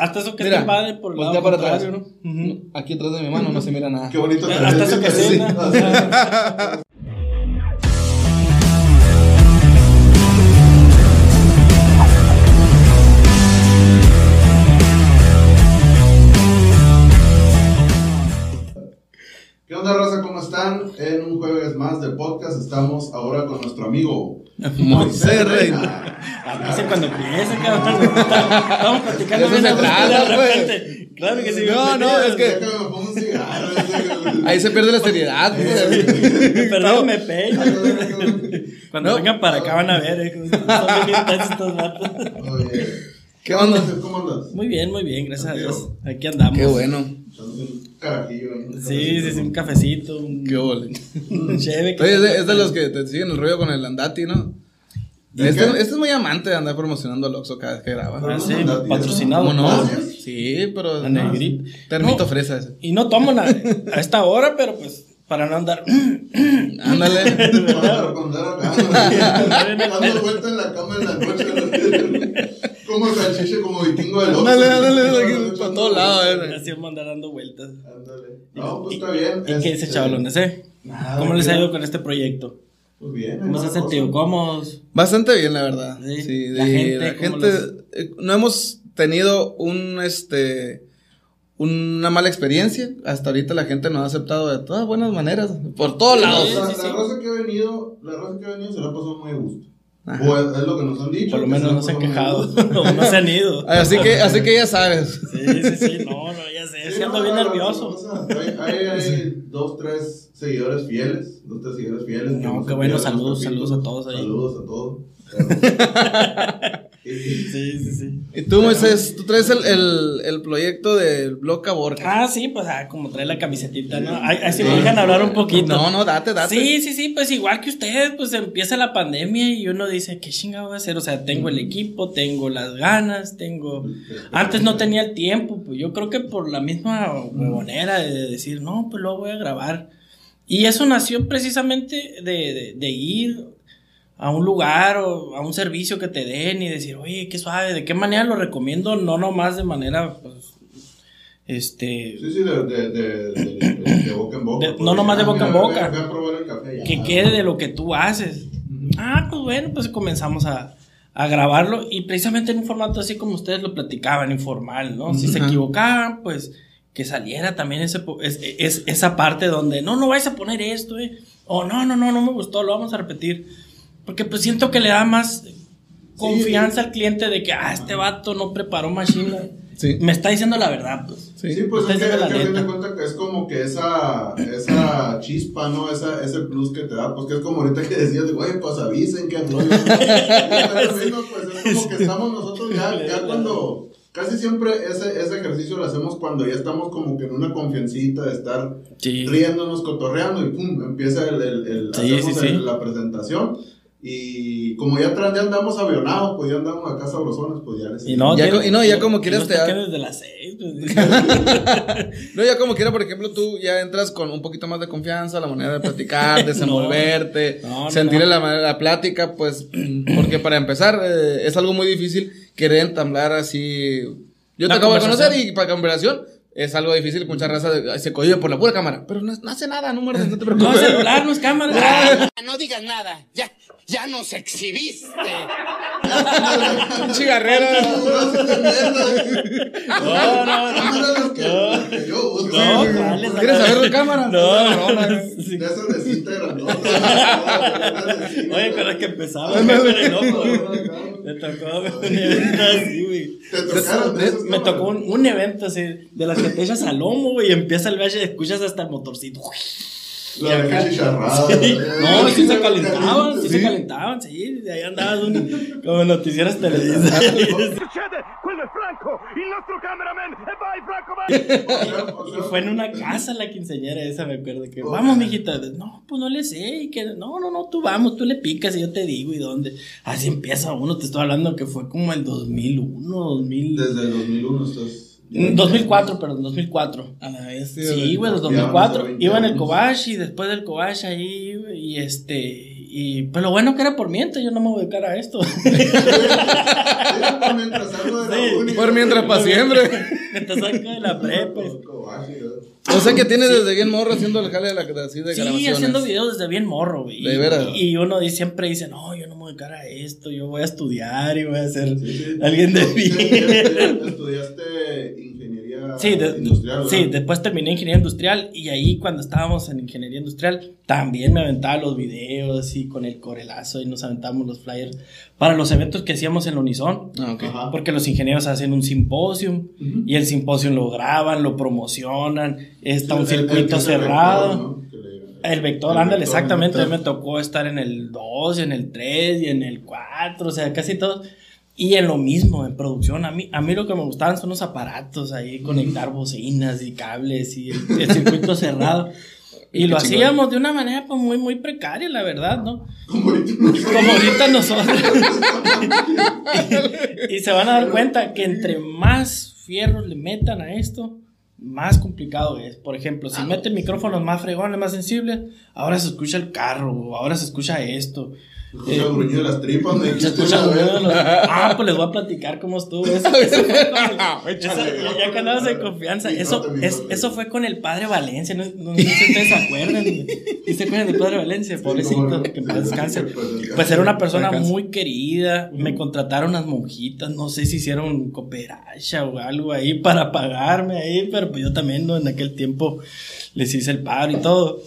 Hasta eso que Mira, está padre por el voltea lado para atrás. ¿no? Ujú. Aquí atrás de mi mano no se mira nada. Qué bonito. Hasta eso que Sí. ¿Qué onda, raza? ¿Cómo están? En un jueves más de podcast estamos ahora con nuestro amigo Moisés Reina. Avisa cuando empieza, cabrón. Estamos platicando bien de repente. Claro que sí. No, no, es que- Déjame me pongo un cigarro. Ahí se pierde la seriedad. Perdón, me peino. Cuando vengan para acá van a ver, eh. Son bien intensos estos vatos. Oye, ¿Qué onda? ¿Cómo andas? Muy bien, muy bien, gracias a Dios. Aquí andamos. Qué bueno. Un carajillo. ahí, un Sí, sí, sí, un cafecito, un, Qué ole. un cheve. Oye, es de, es de los que te siguen el rollo con el Andati, ¿no? ¿De Este, este es muy amante de andar promocionando al Oxxo cada vez que graba. Ah, sí, Andati, patrocinado. ¿Cómo no? ¿Ah, Sí, pero. No. Termito No. fresa ese. Y no tomo nada a esta hora, pero pues para no andar. Ándale. Dando vuelta en la cama en la noche. Como salchiche, como vikingo del Oxxo. Ándale, ándale, para todos lados, eh. Así vamos a andar dando vueltas. Ándale. No, pues está bien. ¿Y qué dice Este, chavalones, eh? nada, ¿Cómo les ha ido con este proyecto? Pues bien. ¿Cómo se han sentido? ¿Cómodos? Bastante bien, la verdad. Sí. Sí, La de- gente, la ¿cómo gente, los- eh, no hemos tenido un este una mala experiencia. Hasta ahorita la gente nos ha aceptado de todas buenas maneras, por todos lados. La, Sí, sí, la sí. raza que ha venido, la raza que ha venido se la ha pasado muy a gusto. Ajá. O es, es lo que nos han dicho. Por lo menos la no se han quejado. gusto. o no se han ido. Así que, así que ya sabes. Sí, sí, sí. No, no, ya sé. Sí, ando no, bien la- la nervioso. Hay, hay, hay dos, tres seguidores fieles. Dos, tres seguidores fieles. No, qué bueno, saludos, saludos a todos ahí. Saludos a todos. Sí, sí, sí. Y tú, Moisés, tú traes el, el, el proyecto del blog Caborca. Ah, sí, pues ah, como trae la camisetita, ¿no? Ahí, ahí sí me dejan hablar un poquito. No, no, date, date. Sí, sí, sí, pues igual que ustedes, pues empieza la pandemia y uno dice, ¿qué chingado voy a hacer? O sea, tengo el equipo, tengo las ganas, tengo... Antes no tenía el tiempo, pues yo creo que por la misma huevonera de decir, no, pues luego voy a grabar. Y eso nació precisamente de, de, de ir a un lugar o a un servicio que te den y decir, oye, qué suave, ¿de qué manera lo recomiendo? No nomás de manera, pues, este... Sí, sí, de, de, de, de, de boca en boca. De- no nomás de boca en boca. Voy a, voy a probar el café ya. que quede de lo que tú haces. Ah, pues bueno, pues comenzamos a, a grabarlo y precisamente en un formato así como ustedes lo platicaban, informal, ¿no? Si se equivocaban, pues que saliera también ese, po- es, es- esa parte donde, no, no vais a poner esto, eh. O no, no, no, no me gustó, lo vamos a repetir. Porque pues siento que le da más confianza al cliente de que, ah, este vato no preparó machina. Sí. Me está diciendo la verdad, pues. Sí. Sí, pues es que, es que neta. cuenta que es como que esa, esa chispa, ¿no? Esa, ese plus que te da, pues que es como ahorita que decías, güey, pues avisen que no. pues es como que estamos nosotros ya, ya cuando, casi siempre ese, ese ejercicio lo hacemos cuando ya estamos como que en una confiancita de estar Sí. riéndonos, cotorreando y pum, empieza el, el, el- Sí, hacemos sí, el- sí. la presentación. Y como ya, ya andamos avionados, pues ya andamos acá sabrosones, pues ya les Y no, Ya y no, ya como quieras no te desde las seis. pues. No, ya como quiera, por ejemplo, tú ya entras con un poquito más de confianza, la manera de platicar, desenvolverte, No, no, sentir no. La, manera- la plática, pues, porque para empezar eh, es algo muy difícil querer entablar así. Yo te acabo de conocer y para conversación es algo difícil, mucha raza se cohibe por la pura cámara, pero no, no hace nada, no, muerdes, no te No, preocupes. celular, no es cámara. No digas nada, ya, ya nos exhibiste. Un cigarrero. No, no, no. No. ¿Quieres saber de cámara? No, no, no. De esas de cinta grandota. Oye, con la que empezaba. Me tocó un evento así, güey. Te tocaron de esas Me tocó un, un evento así, de las que te echas al lomo, güey, y empieza el viaje y escuchas hasta el motorcito. La que chicharrada. Sí. No, sí se calentaban, sí se calentaban, sí, de ahí andabas un, como noticieras? Quello è Franco, il nostro cameraman! E vai, Franco, vai! Y fue en una casa la quinceañera esa, me acuerdo que, vamos, mijita, no, pues no le sé, y que, no, no, no, tú vamos, tú le picas y yo te digo y dónde. Así empieza uno, te estoy hablando que fue como el 2001, 2000, Desde el 2001 estás. Mm, 2004, perdón, 2004. A la vez, Sí, güey, los Ya van a 2004. ser 20 Iba en el. Kobash y después del Kobash ahí, güey, y este, y pues lo bueno que era por mientras, yo no me voy a dedicar a esto. Por mientras salgo de la Sí. uni. Por mientras para siempre. Mientras salgo de la prepa. O sea que tienes desde bien morro haciendo el jale de la así de Sí, haciendo videos desde bien morro, güey. De veras. Y, y uno dice- siempre dice, no, yo no me voy a dedicar a esto, yo voy a estudiar y voy a ser alguien de bien. Estudiaste Sí, de- industrial. ¿verdad? sí, después terminé ingeniería industrial y ahí cuando estábamos en ingeniería industrial también me aventaba los videos y con el corelazo y nos aventábamos los flyers para los eventos que hacíamos en la Unison. Ah, ok. Ajá. Porque los ingenieros hacen un simposio y el simposio lo graban, lo promocionan, está un El- el- el circuito es el cerrado. vector, ¿no? El vector, el ándale, vector, exactamente. A mí me tocó estar en el 2, en el 3 y en el 4, o sea, casi todos. Y en lo mismo, en producción. A mí, a mí lo que me gustaban son los aparatos ahí, conectar bocinas y cables y el, el circuito cerrado. Y Qué lo chingón. hacíamos de una manera pues, muy, muy precaria, la verdad, ¿no? Como ahorita nosotros. y, y se van a dar cuenta que entre más fierros le metan a esto, más complicado es. Por ejemplo, si meten micrófonos más fregones, más sensibles, ahora se escucha el carro, ahora se escucha esto. Se gruñido de las tripas, me dijiste escucha una vez. de los- Ah, pues les voy a platicar cómo estuvo eso. Eso fue con el- esa- ya que andabas en confianza. Eso, es- eso fue con el padre Valencia. No, no sé si ustedes se acuerdan. ¿Sí se acuerdan del padre Valencia? Pobrecito, que paz descanse. Pues era una persona muy querida. Me contrataron unas monjitas. No sé si hicieron cooperacha o algo ahí para pagarme ahí. Pero pues yo también, ¿no? En aquel tiempo les hice el paro y todo.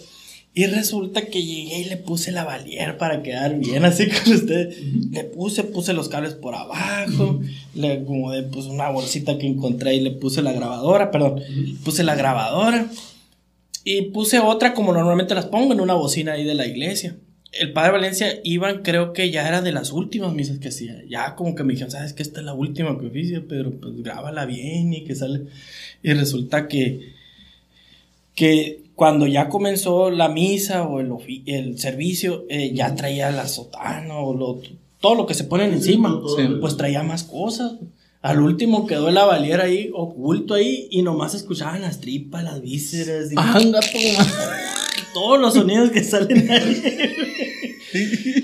Y resulta que llegué y le puse la valier para quedar bien así con usted. Le puse, puse los cables por abajo, le acomodé pues una bolsita que encontré y le puse la grabadora, perdón, puse la grabadora y puse otra como normalmente las pongo en una bocina ahí de la iglesia. El padre Valencia, Iván, creo que ya era de las últimas misas que hacía. Ya como que me dijeron, ¿sabes que Esta es la última que oficia, pero pues grábala bien y que sale. Y resulta que que cuando ya comenzó la misa o el, el servicio, eh, ya traía la sotana o lo- todo lo que se ponen encima, Sí. pues traía más cosas. Al último quedó la valiera ahí, oculto ahí, y nomás escuchaban las tripas, las vísceras, y todos los sonidos que salen ahí.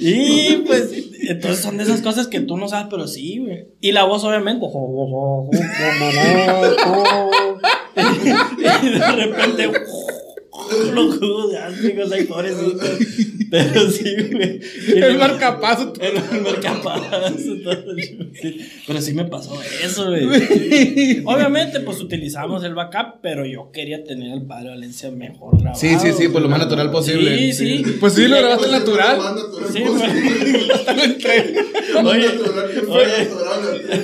y pues, entonces son de esas cosas que tú no sabes, pero sí, güey. Y la voz, obviamente. y de repente. Los jugos gástricos ahí, pobrecitos. Pero sí, güey. El marcapaso. El, el marcapaso, todo. Pero sí me pasó eso, güey. Obviamente, pues utilizamos el backup, pero yo quería tener al padre Valencia mejor grabado. Sí, sí, sí, por lo más natural posible. Sí, sí. Pues sí, lo grabaste natural. más natural Sí, posible. Oye, oye,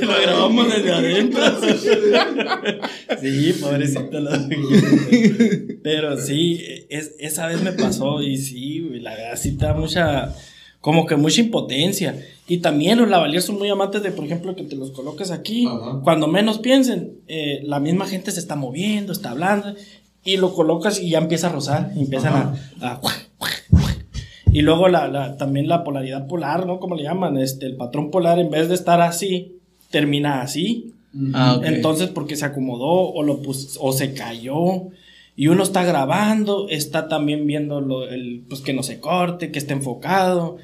lo grabamos desde adentro. Sí, pobrecito la Pero sí, es, esa vez me pasó y sí, la verdad sí te da mucha, como que mucha impotencia. Y también los lavaliers son muy amantes de, por ejemplo, que te los coloques aquí. Ajá. Cuando menos piensen, eh, la misma gente se está moviendo, está hablando, y lo colocas y ya empieza a rozar, y empiezan a, a- Y luego la, la- también la polaridad polar, ¿no? Como le llaman, este, el patrón polar en vez de estar así, termina así. Ah. Entonces, porque se acomodó o, lo pus- o se cayó. Y uno está grabando, está también viendo lo, el, pues que no se corte, que esté enfocado,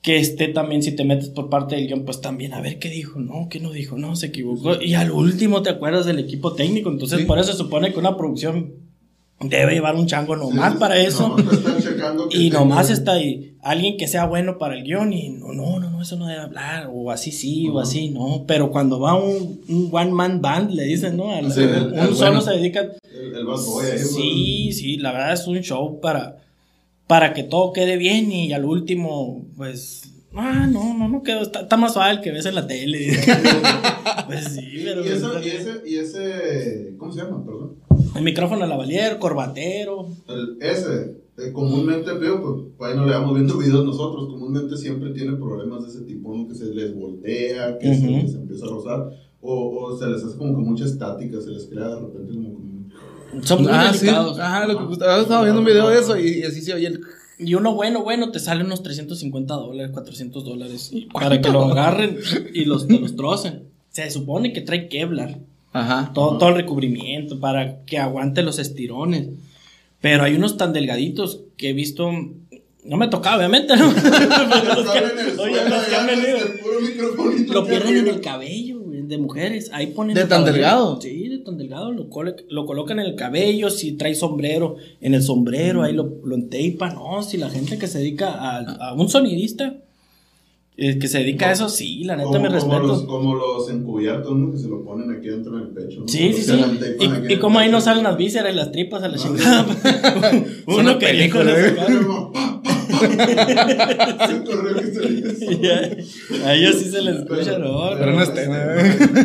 que esté también, si te metes por parte del guion, pues también a ver qué dijo, no, qué no dijo, no, se equivocó. Y al último te acuerdas del equipo técnico, entonces Sí. por eso se supone que una producción debe llevar un chango nomás para eso. Que Y nomás está ahí alguien que sea bueno para el guion y no, no, no, no, eso no debe hablar, o así sí, o así no, pero cuando va un, un one man band, le dicen, ¿no? Al- Sí, un el- el solo bueno. se dedica. El, el bad boy ahí, Sí, sí, la verdad es un show para, para que todo quede bien y al último, pues, ah, no, no, no quedó, está, está más suave el que ves en la tele. pues sí, Y, pero... y eso- y ese, y ese, ¿cómo se llama? Perdón. El micrófono lavalier, corbatero. El, ese, eh, comúnmente, veo, pues ahí no le vamos viendo videos nosotros, comúnmente siempre tiene problemas de ese tipo, ¿no? que se les voltea, que se, Ujú. les empieza a rozar, o, o se les hace como que mucha estática, se les crea de repente como. Son muy Ah, sí. delicados. Ah, lo que gustaba. Estaba viendo un video de eso y, y así se oye el. Y uno bueno, bueno, te sale unos 350 dólares, 400 dólares. Para que lo agarren y los, te los trocen. Se supone que trae Kevlar. Ajá. Todo, todo el recubrimiento para que aguante los estirones. Pero hay unos tan delgaditos que he visto No me tocaba, obviamente, ¿no? Microfonito Lo pierden en el cabello, güey, de mujeres. Ahí ponen. ¿De tan cabello. delgado? Sí, tan delgado. Lo, colo- lo colocan en el cabello. Si trae sombrero, en el sombrero, ahí lo, lo enteipan. No, si la gente que se dedica a, a un sonidista, eh, que se dedica a eso, sí, la neta Como, me respeto. los, como los encubiertos, ¿no? Que se lo ponen aquí dentro del pecho. ¿no? Sí, sí, sí. Y, y el como ahí no salen las vísceras y las tripas a la chingada. Uno que película, ¿eh? A ellos sí se les escucha, no. Pero no es tema,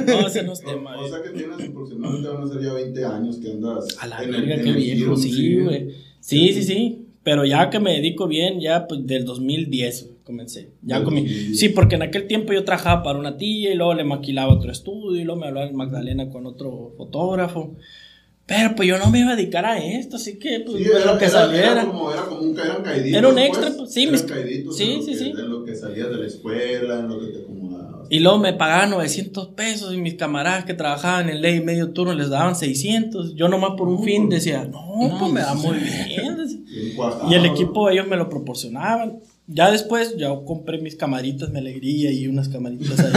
No, ese no es tema. O eh. sea que tienes aproximadamente van a ser ya 20 años que andas A la en el, verga, qué viejo, sí, güey. Sí, sí, sí. Pero ya que me dedico bien, ya pues del 2010 güey, comencé. Ya Del con mi- 2010. Sí, porque en aquel tiempo yo trabajaba para una tía y luego le maquilaba otro estudio y luego me hablaba en Magdalena con otro fotógrafo. Pero pues yo no me iba a dedicar a esto, así que pues Sí, era, lo que era- saliera. Era como, era como un, eran caiditos. Era un pues, extra, pues, sí, mis- sí, sí, que- sí. En lo que salías de la escuela, en lo que te acomodabas. Y luego me pagaban 900 pesos y mis camaradas que trabajaban en ley medio turno les daban 600. Yo nomás por un fin decía, no, pues me da muy bien. Y el equipo ellos me lo proporcionaban. Ya después yo compré mis camaritas, me alegría y unas camaritas ahí.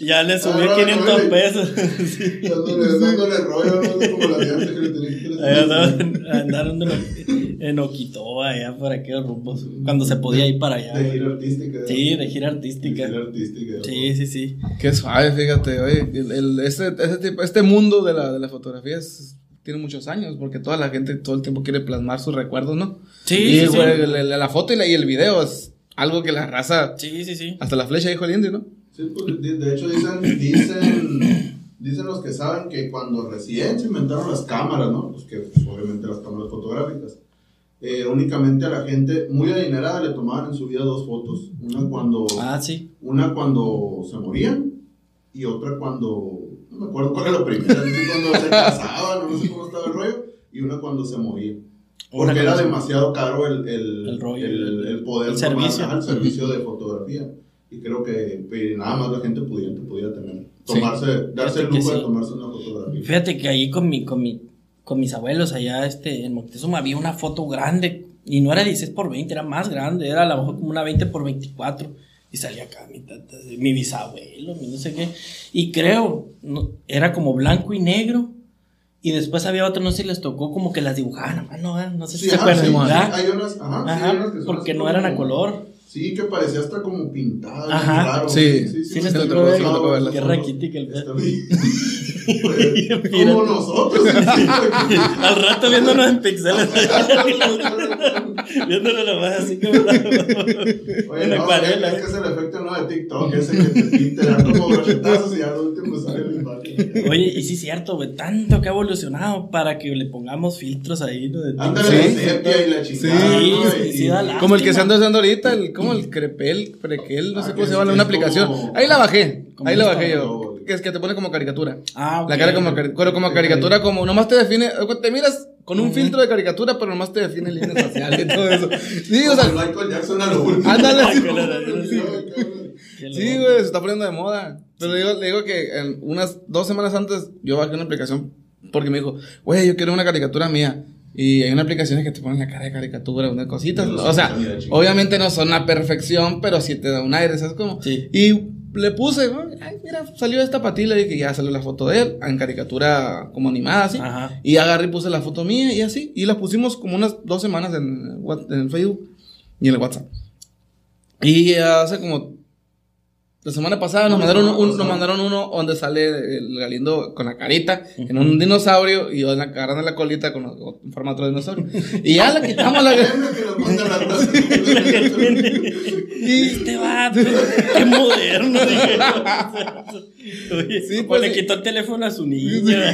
Y ya le subí Ah, 500 vale. pesos. Sí. Dándole, rollo, no como la de que le tenía que andaban, andaron en, en Oquitoa, allá por aquellos rumbos. Cuando se podía ir para allá. De gira artística. Sí, de gira De artística. gira artística. Sí, sí, sí. Qué suave, fíjate, oye, el, el- este, este, tipo, este mundo de la, de la fotografía es- tiene muchos años, porque toda la gente todo el tiempo quiere plasmar sus recuerdos, ¿no? Sí, y, sí, sí. güey, la, la- la foto y, la, y el video es algo que la raza, Sí, sí, sí. hasta la flecha dijo el indio, ¿no? Sí, pues, de, de hecho dicen, dicen, dicen los que saben que cuando recién se inventaron las cámaras, ¿no? Pues que pues, obviamente las cámaras fotográficas, eh, únicamente a la gente muy adinerada le tomaban en su vida dos fotos. Una cuando, Ah, sí. una cuando se morían y otra cuando, no me acuerdo cuál era la primera, no sé cuando se casaban, no sé cómo estaba el rollo, y una cuando se morían. Porque Una era cosa- demasiado caro el, el, El rollo, el, el poder el tomar, servicio. ajá, el servicio de fotografía. Y creo que pues, nada más la gente pudiente podía tener, tomarse, darse el Fíjate que lujo de sí. tomarse una fotografía. Fíjate que ahí con mi, con mi, con mis abuelos allá este, en Moctezuma había una foto grande y no era 16 por 20, era más grande, era a lo mejor como una 20 por 24 y salía acá mi tata, mi bisabuelo, mi no sé qué. Y creo, no, era como blanco y negro. Y después había otro, no sé si les tocó como que las dibujaban a mano, ¿eh? no sé si Sí, se ajá, acuerdan, sí, sí, ¿verdad? hay unas, ajá, sí, Ajá, hay unas que son porque no eran a color. Sí, que parecía hasta como pintada. Ajá. raro. Sí. Sí, tocó tocó verlas. qué el pedo. como nosotros. Al rato viéndonos en pixeles. viéndonos nomás así como la- Oye, no, acuarela. es que es el efecto no de TikTok, ese que te, te dan como y al último sale la imagen. Oye, y sí es cierto, güey, tanto que ha evolucionado para que le pongamos filtros ahí, ¿no? De Ándale, Sí. la sepia y la chingada. Sí, sí, sí, da Como el que se anda usando ahorita, el, como el crepel, prequel, no Ah, sé que cómo se llama, una aplicación. Ahí la bajé, ahí la bajé yo. Que es que te pone como caricatura. Ah. La cara como, como caricatura, como nomás te define, te miras con un filtro de caricatura, pero nomás te define líneas faciales y todo eso. Sí, o sea, Michael Jackson a lo último. ándale. Sí. güey, se está poniendo de moda. Pero le digo, le digo que en unas dos semanas antes yo bajé una aplicación porque me dijo, güey, yo quiero una caricatura mía. Y hay una aplicación que te ponen la cara de caricatura, unas cositas. O sea, la obviamente no son a perfección, pero sí te da un aire, ¿sabes cómo? Sí. Y le puse, ¿no? ay, mira, salió esta patilla y dije, ya salió la foto de él, en caricatura como animada, así. Ajá. Y agarré y puse la foto mía y así. Y la pusimos como unas dos semanas en, en el Facebook y en el WhatsApp. Y hace como. La semana pasada nos mandaron, un, nos mandaron uno donde sale el Galindo con la carita en un dinosaurio y yo en la agarrando la colita con, en formato de dinosaurio. Y ya la quitamos la. Y, Este vato, qué moderno, dije. Oye, Sí, pues, le quitó el teléfono a su niña.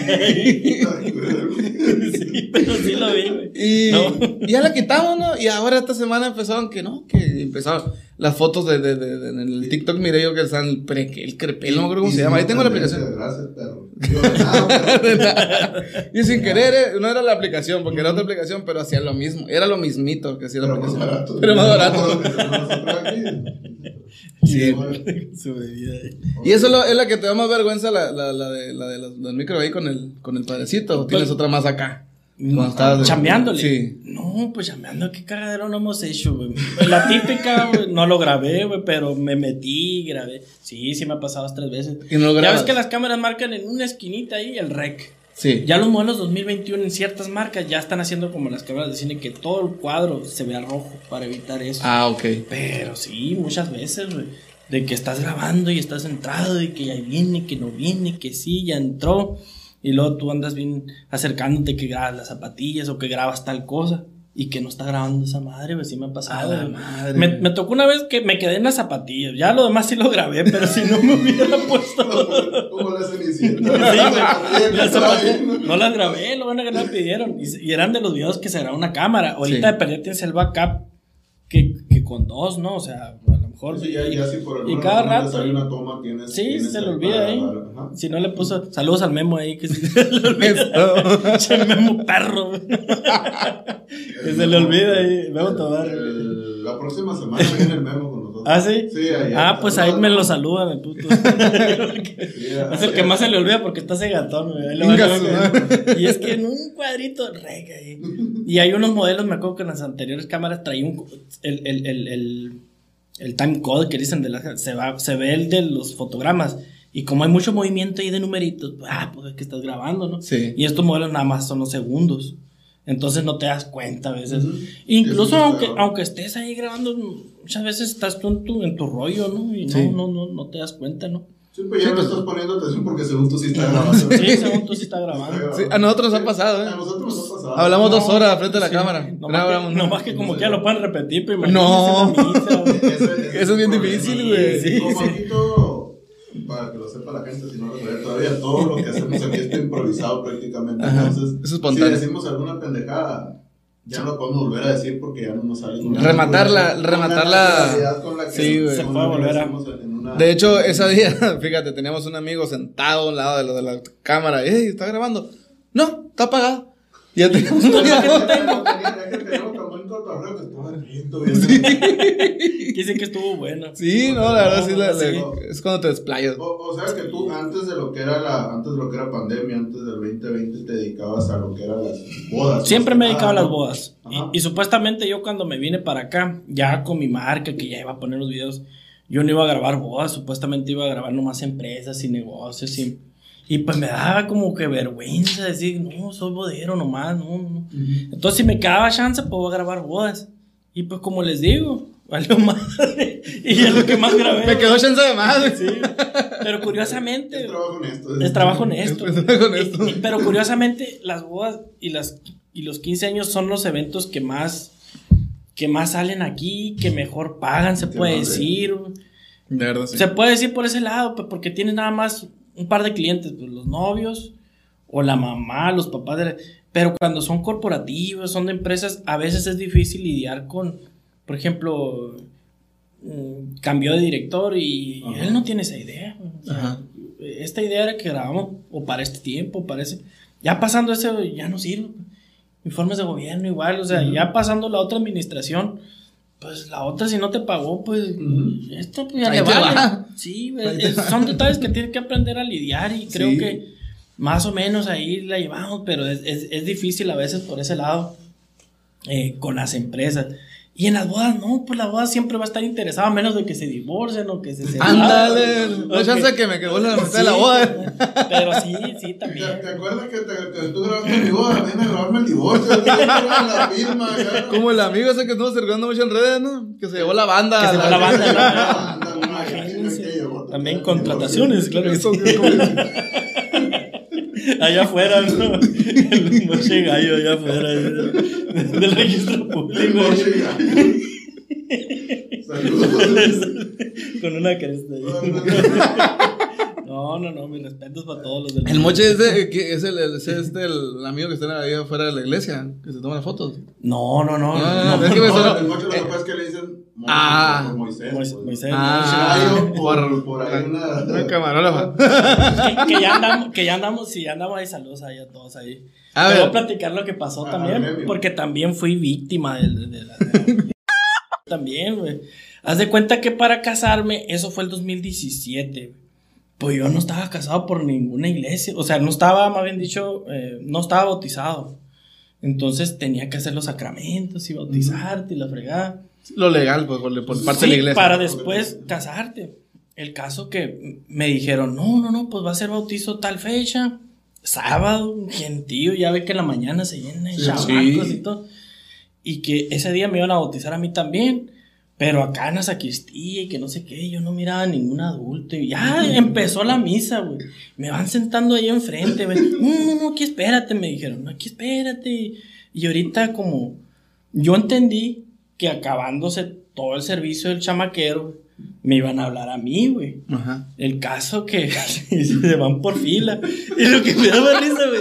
sí, pero sí lo vi, güey. Y, No. y ya la quitamos, ¿no? Y ahora esta semana empezaron que no, que empezaron las fotos de, de, de, de- en el TikTok, miré yo que están el pre, el crepel, no me acuerdo cómo se llama. Ahí tengo la aplicación. Gracias, perro. Yo, nada, perro. Y sin querer, eh, no era la aplicación, porque era otra aplicación, pero hacía lo mismo. Era lo mismito que hacía la Pero más aplicación. barato. Pero más barato. Sí. Bueno. Su bebida. eh. Y eso es lo- es la que te da más vergüenza, la, la, la de, la de los, los micro ahí con el, con el padrecito. ¿O tienes Pues- otra más acá? De- chambeándole. Sí. No, pues chambeando, qué cagadero no hemos hecho, güey. La típica, güey, no lo grabé, güey, pero me metí, grabé. Sí, sí me ha pasado tres veces. Y no lo ya ves que las cámaras marcan en una esquinita ahí el rec. Sí. Ya los modelos 2021 en ciertas marcas ya están haciendo como las cámaras de cine que todo el cuadro se vea rojo para evitar eso. Ah, ok. Pero sí, muchas veces, güey. De que estás grabando y estás entrado y que ya viene, que no viene, que sí, ya entró. Y luego tú andas bien acercándote que grabas las zapatillas o que grabas tal cosa. Y que no está grabando esa madre, güey, sí me ha pasado. A la madre. Me, me tocó una vez que me quedé en las zapatillas. Ya lo demás sí lo grabé, pero si no me hubiera puesto. Como la cenicienta. No las grabé, lo bueno que no me pidieron. Y, y eran de los videos que se graba una cámara. Ahorita Sí. de perder tienes el backup que, que con dos, ¿no? O sea, a mejor. Sí, ya, ya si por y cada rato. sale una toma, tienes. Sí, tienes se le olvida ahí. grabar, ajá. Si no le puso saludos al memo ahí, que se le olvida. Che, memo perro. que se le olvida ahí. Memo Tobar. La próxima semana viene el memo con nosotros. ¿Ah, sí? Sí, ahí. Ah, pues ahí me lo saludan, el puto. Es el que más se le olvida porque está ese gatón, güey. Y es que en un cuadrito, rega ahí. Y hay unos modelos, me acuerdo que en las anteriores cámaras traía un, el, el, el, el, el time code que dicen de la, se, va, se ve el de los fotogramas. Y como hay mucho movimiento ahí de numeritos, pues, ah, pues es que estás grabando, ¿no? Sí. Y estos modelos nada más son los segundos. Entonces no te das cuenta a veces. Incluso aunque, aunque estés ahí grabando, muchas veces estás tú en tu, en tu rollo, ¿no? Y no, no, no, no te das cuenta, ¿no? Sí, pues ya no estás poniendo atención porque según tú sí estás grabando. Sí, según tú sí estás grabando. Sí, a nosotros nos ha pasado, ¿eh? A nosotros nos ha pasado. Hablamos dos No, horas frente a la sí. cámara. No No más, hablamos que, nada. nomás que como que ya lo pueden repetir, pero No. la misa, güey. Ese- Eso es bien difícil, güey. Sí, todo, para que lo sepa la gente, si no lo sabe todavía, todo lo que hacemos aquí está improvisado prácticamente. Ajá, Entonces, es espontáneo. si decimos alguna pendejada, ya no podemos volver a decir porque ya no nos sale. la- Rematarla- la rematarla. con la que- Sí, Se la puede volver a- una- De hecho, ese día, fíjate, teníamos un amigo sentado a un lado de, lo de la cámara. ¡Ey, está grabando! No, está apagado. Y ya teníamos un. Dicen que estuvo bueno. Sí, no, la verdad sí, la- Sí. la- es cuando te desplayas. O, o sea que tú antes de lo que era la antes de lo que era pandemia, antes del 2020 te dedicabas a lo que eran las bodas. Siempre me he Ah, dedicado a las ¿no? bodas. Y, y supuestamente yo cuando me vine para acá, ya con mi marca, que ya iba a poner los videos, yo no iba a grabar bodas, supuestamente iba a grabar nomás empresas y negocios. Y, y pues me daba como que vergüenza decir, no, soy bodero nomás, no, no. Entonces si me quedaba chance, pues voy a grabar bodas. Y pues como les digo, valió madre. y es lo que más grabé. Me quedó chance de más. Sí. Pero curiosamente... Es trabajo honesto. Es trabajo honesto. Es trabajo honesto. Y- y- pero curiosamente, las bodas y, las, y los 15 años son los eventos que más, que más salen aquí, que mejor pagan, se puede decir. De verdad, sí. Se puede decir por ese lado, pues, porque tienes nada más un par de clientes, pues, los novios o la mamá, los papás. de la- pero cuando son corporativos, son de empresas, a veces es difícil lidiar con, por ejemplo, mm, cambió de director y Ajá. él no tiene esa idea. o sea, Ajá. esta idea era que grabamos o para este tiempo, parece. Ya pasando eso, ya no sirve. Informes de gobierno igual, o sea, ya pasando la otra administración, pues la otra si no te pagó, pues Ujú. esto pues ya Ahí le vale. va. Sí, son detalles que tienes que aprender a lidiar y creo Sí. que más o menos ahí la llevamos, pero es, es- es difícil a veces por ese lado eh, con las empresas. Y en las bodas, no, pues la boda siempre va a estar interesada, a menos de que se divorcien o que se separen. Ándale. No hay Ok. chance de que me que vuelvan a meter a la boda. Pero sí, sí, ¿Te, también. te acuerdas que, te- que tú grabaste mi boda? A grabarme el divorcio. La firma. Como el amigo ese que estuvo circulando mucho en redes, ¿no? Que se llevó la banda. Que se llevó la banda, ¿no? Anda, una Imagínense. que llegó, También contrataciones, claro que sí. Allá afuera, ¿no? El moche gallo allá afuera del registro público. Saludos. Con una cresta. No, no, no, mis respetos para todos los del El moche es, de- que es el, el- es este, el amigo que está ahí afuera de la iglesia, que se toma las fotos. No, no, no. Ah, no, es que no. suena- el mocho lo que pasa es que le dicen Moisés, Ah. por Moisés. Moisés, pues. Moisés, Ah, por, por ahí Una una. camarógrafa. que, que ya andamos, que ya andamos, sí, ya andamos ahí, saludos ahí a todos ahí. A Te ver. voy a platicar lo que pasó Ah, también, porque también fui víctima del- de, la... de- también, güey. Haz de cuenta que para casarme, eso fue el 2017, güey. Pues yo no estaba casado por ninguna iglesia, o sea, no estaba, más bien dicho, eh, no estaba bautizado. Entonces tenía que hacer los sacramentos y bautizarte y la fregada. Lo legal, pues, por, parte de la Sí, iglesia. Para después casarte. El caso que me dijeron, no, no, no, pues va a ser bautizo tal fecha. Sábado, gentío, ya ve que en la mañana se llena de Sí. y todo. Y que ese día me iban a bautizar a mí también. Pero acá en la sacristía y que no sé qué, yo no miraba a ningún adulto. Y ya empezó la misa, güey. Me van sentando ahí enfrente, güey. No, no, no, aquí espérate, me dijeron. No, aquí espérate. Y ahorita como yo entendí que acabándose todo el servicio del chamaquero, me iban a hablar a mí, güey. Ajá. El caso que se van por fila. Y lo que me daba risa, güey,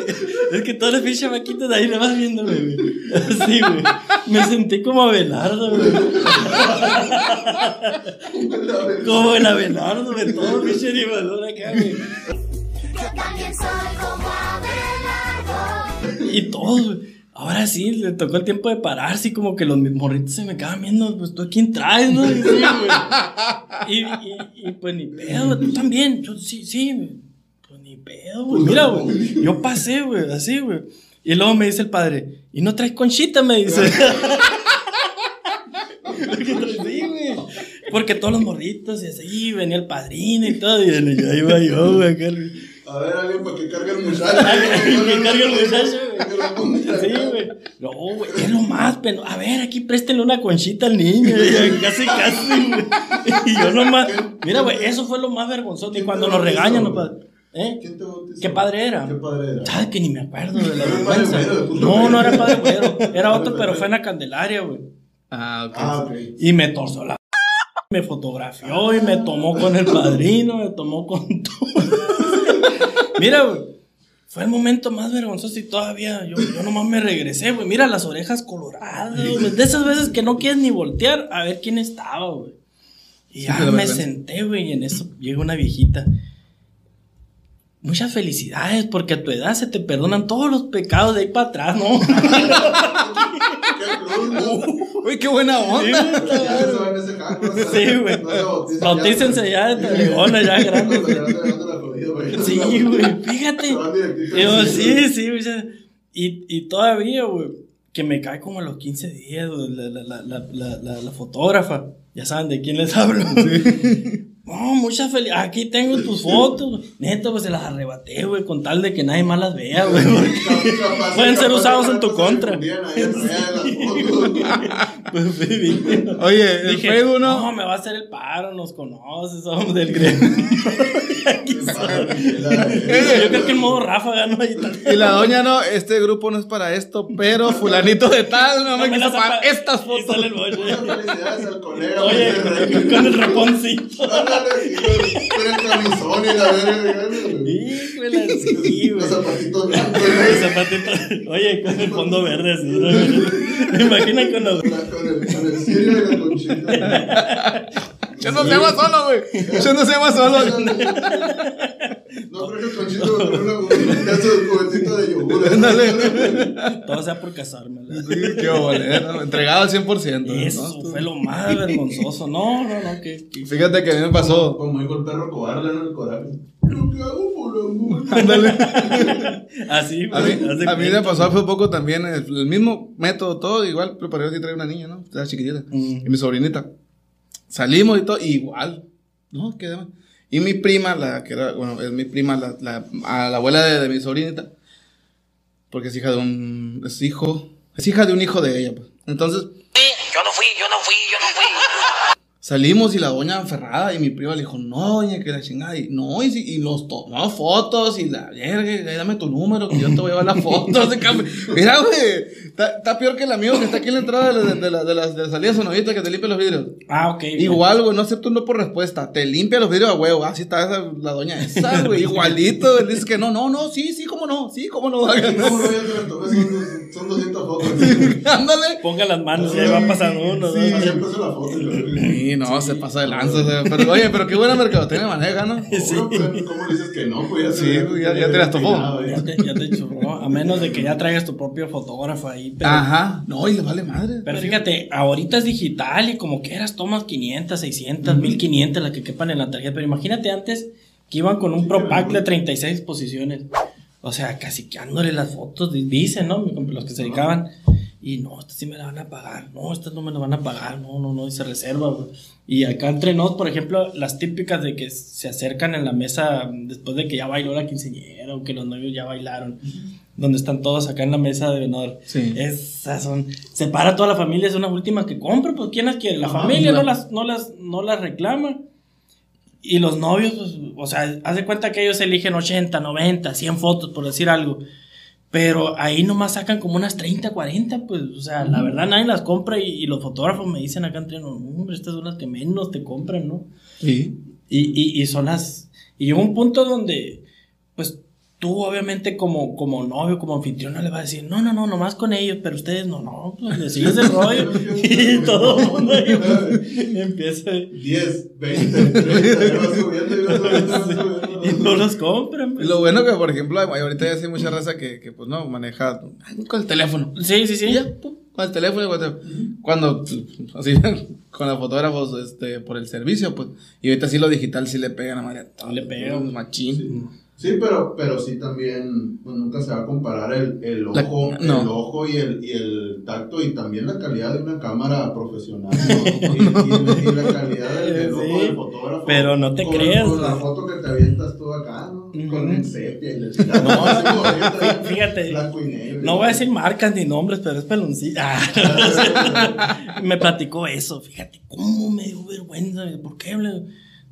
es que todos los pinches de ahí me vas viéndome, güey. Así, güey. Me sentí como Abelardo, güey. Como el Abelardo, güey. Todo pinche animador acá, güey. Yo también soy como Abelardo. Y todos, güey. Ahora sí, le tocó el tiempo de pararse y como que los morritos se me quedaban viendo, pues tú quién traes, ¿no? Y, sí, y, y, y, pues ni pedo, tú también. Yo sí, sí. Pues ni pedo, güey. Mira, güey. Yo pasé, güey, así, güey. Y luego me dice el padre, ¿y no traes conchita? Me dice. Porque traes- sí, güey. Porque todos los morritos y así, venía el padrino y todo. Y ya iba yo, güey, acá. güey. A ver, alguien para que cargue el muchacho. que cargue el muchacho, güey. Que lo ponga Sí, güey. No, güey, es lo más, pero a ver, aquí préstenle una conchita al niño. casi, casi, güey. Y yo nomás. Mira, güey, eso fue lo más vergonzoso. Y ¿Quién cuando nos regañan, güey? no pa- ¿Eh? ¿Quién te bautizó? ¿Qué padre era? ¿Qué padre era? ¿Sabes que ni me acuerdo de la vergüenza? No, no era padre güero. Era otro, pero fue en la Candelaria, güey. Ah, ok. Ah, ok. Y me torció la. Me fotografió y me tomó con el padrino, me tomó con todo. Mira, güey. Fue el momento más vergonzoso y todavía yo, yo nomás me regresé, güey. Mira las orejas coloradas, güey. De esas veces que no quieres ni voltear a ver quién estaba, güey. Y ya me senté, güey, y en eso llega una viejita. Muchas felicidades, porque a tu edad se te perdonan todos los pecados de ahí para atrás, ¿no? Uy, qué buena onda. Sí, güey. Bautícense ya de talegona, ya grande. No, se van levantando la rodilla, güey. Sí, güey, fíjate. Yo, sí, sí, güey. Y, y todavía, güey, que me cae como a los 15 días, güey, la, la, la, la, la, la- la fotógrafa. Ya saben de quién les hablo. No, muchas felicidades. Aquí tengo tus fotos. Neto, pues se las arrebaté, güey, con tal de que nadie más las vea, güey. Pueden ser usados en tu contra. difundían ahí en redes las fotos. Pues. Oye, el Dije, Facebook no. no, me va a hacer el paro, nos conoces, somos del gremio. Yo creo que el modo Rafa ganó ahí también. Y la doña no, este grupo no es para esto, pero fulanito de tal no, me quiso apa- estas fotos. Muchas felicidades al colega. Oye, con el raponcito. Y con- con el camisón y la verga. Híjole, sí, güey. Los zapatitos blancos, El güey. zapatito- Oye, con el fondo verde así, ¿no? Me imagino con los. Con el, con el cirio y la conchita. Yo no se llama solo, güey. Yo no se llama solo. No traje conchito, pero una un pedazo de yogur. Todo sea por casarme. qué bolero. Entregado al 100%. ¿no? Eso fue lo más vergonzoso. No, no, no, que. que- Fíjate que a mí me pasó. Como dijo el perro cobarde, ¿no? El coraje. Lo que hago por amor. Ándale. Así, A güey. mí, a mí me pasó hace poco también el, el mismo método, todo igual, pero para yo sí traía una niña, ¿no? Era chiquitita. Mm. Y mi sobrinita. Salimos y todo, igual. No, qué demás. Y mi prima, la que era, bueno, es mi prima, la, la, a la abuela de, de mi sobrinita, porque es hija de un, es hijo, es hija de un hijo de ella, pues. Entonces, Yo no fui, yo no fui, yo no fui. Salimos y la doña enferrada y mi prima le dijo, no, doña, que la chingada. Y no, y, si- y nos tomó fotos y la verga, dame tu número que yo te voy a llevar las fotos. Mira, güey, está, está peor que el amigo que está aquí en la entrada de, la- de, la, de, la, de la salida sonovita que te limpia los vidrios. Ah, ok. Igual, güey, no acepto un no por respuesta. Te limpia los vidrios a huevo. Así está esa, la doña esa, güey. Igualito. Él dice que no, no, no, sí, sí, cómo no, sí, cómo no. No, son, son 200 fotos. Ándale. Ponga las manos y ahí va pasando uno, Sí, dos. siempre es la foto. Sí, no, se pasa de lanza. o sea, Pero, oye, pero qué buena mercadotecnia maneja, ¿no? Pues, ¿Cómo le dices que no? Pues ya Sí, ya- ya te las topó. Ya ya. te, ya te churró. A menos de que ya traigas tu propio fotógrafo ahí. Pero, Ajá. No, y le vale madre. pero fíjate, ahorita es digital y como quieras tomas 500, 600, 1500, las que quepan en la tarjeta. Pero imagínate antes que iban con un Pro Pack de 36 posiciones. O sea, caciqueándole las fotos, di- dicen, ¿no? Los que se dedicaban. Y no, estas sí me la van a pagar, no, estas no me la van a pagar, no, no, no, y se reserva, güey. Y acá entre nos, por ejemplo, las típicas de que se acercan en la mesa después de que ya bailó la quinceañera o que los novios ya bailaron, donde están todos acá en la mesa de honor. Sí. Esas son, se para toda la familia, es una última que compra, pues ¿quién las quiere? La familia no las, no las, no las reclama. Y los novios, pues, o sea, haz de cuenta que ellos eligen 80, 90, 100 fotos, por decir algo. Pero ahí nomás sacan como unas 30, 40, pues, o sea, la verdad nadie las compra y, y los fotógrafos me dicen acá entre nos, "No, hombre, estas son las que menos te compran, ¿no? Sí. Y, y, y son las... Y llegó un punto donde, pues, tú obviamente como, como novio, como anfitrión, no le vas a decir, no, no, no, nomás con ellos, pero ustedes no, no, pues le sigues el rollo. y todo el mundo ahí, pues, empieza... 10, 20, 30, y subiendo, y va subiendo, y va subiendo. Y no los compran. Y pues. lo bueno que, por ejemplo, hay- ahorita ya hay mucha raza que, que pues no, maneja con el teléfono. Sí, sí, sí. Y ya, pum, con el teléfono. Cuando, cuando, así, con los fotógrafos, este, por el servicio, pues. Y ahorita sí lo digital sí le pegan a María. Le pega. Machín. Sí, pero, pero sí también, pues nunca se va a comparar el, el La- ojo, no. el ojo y el, y el tacto y también la calidad de una cámara profesional ¿no? y, y- y la calidad del, del ojo Sí, del fotógrafo. pero no te con, creas, Con la ¿no? foto que te avientas tú acá, ¿no? Con el sepia y la chingada. No, así como ahorita, Fíjate, blanco y negro. No voy a decir marcas ni nombres, pero es peloncita. Ah, me platicó eso. Fíjate cómo me dio vergüenza. ¿Por qué?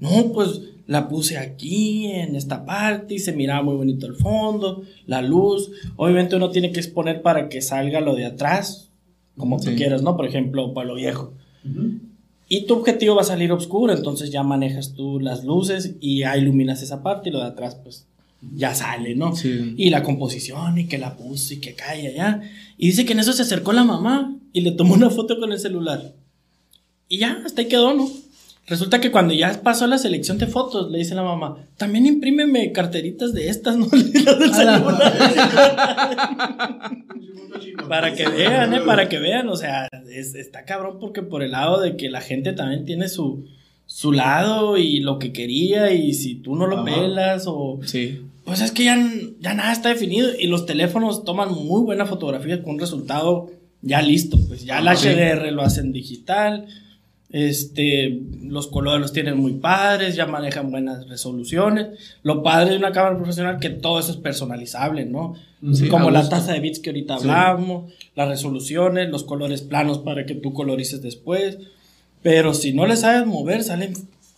No, pues la puse aquí, en esta parte, y se miraba muy bonito el fondo, la luz. Obviamente uno tiene que exponer para que salga lo de atrás, como tú quieras, ¿no? Por ejemplo, para lo viejo. Y tu objetivo va a salir oscuro, entonces ya manejas tú las luces y ya iluminas esa parte y lo de atrás, pues ya sale, ¿no? Sí. Y la composición y que la puse y que cae allá. Y dice que en eso se acercó la mamá y le tomó una foto con el celular. Y ya, hasta ahí quedó, ¿no? Resulta que cuando ya pasó la selección de fotos, le dice la mamá, también imprímeme carteritas de estas, ¿no? Para que vean, ¿eh? Para que vean, o sea, es- está cabrón porque por el lado de que la gente también tiene su, su lado y lo que quería y si tú no lo Ajá. pelas o... Sí. Pues es que ya, ya nada está definido y los teléfonos toman muy buena fotografía con un resultado ya listo, pues ya el sí. HDR lo hacen digital, este, los colores los tienen muy padres, ya manejan buenas resoluciones. Lo padre de una cámara profesional que todo eso es personalizable, ¿no? Sí, Como a la tasa de bits que ahorita Sí. hablamos, las resoluciones, los colores planos para que tú colorices después. Pero si no le sabes mover, salen,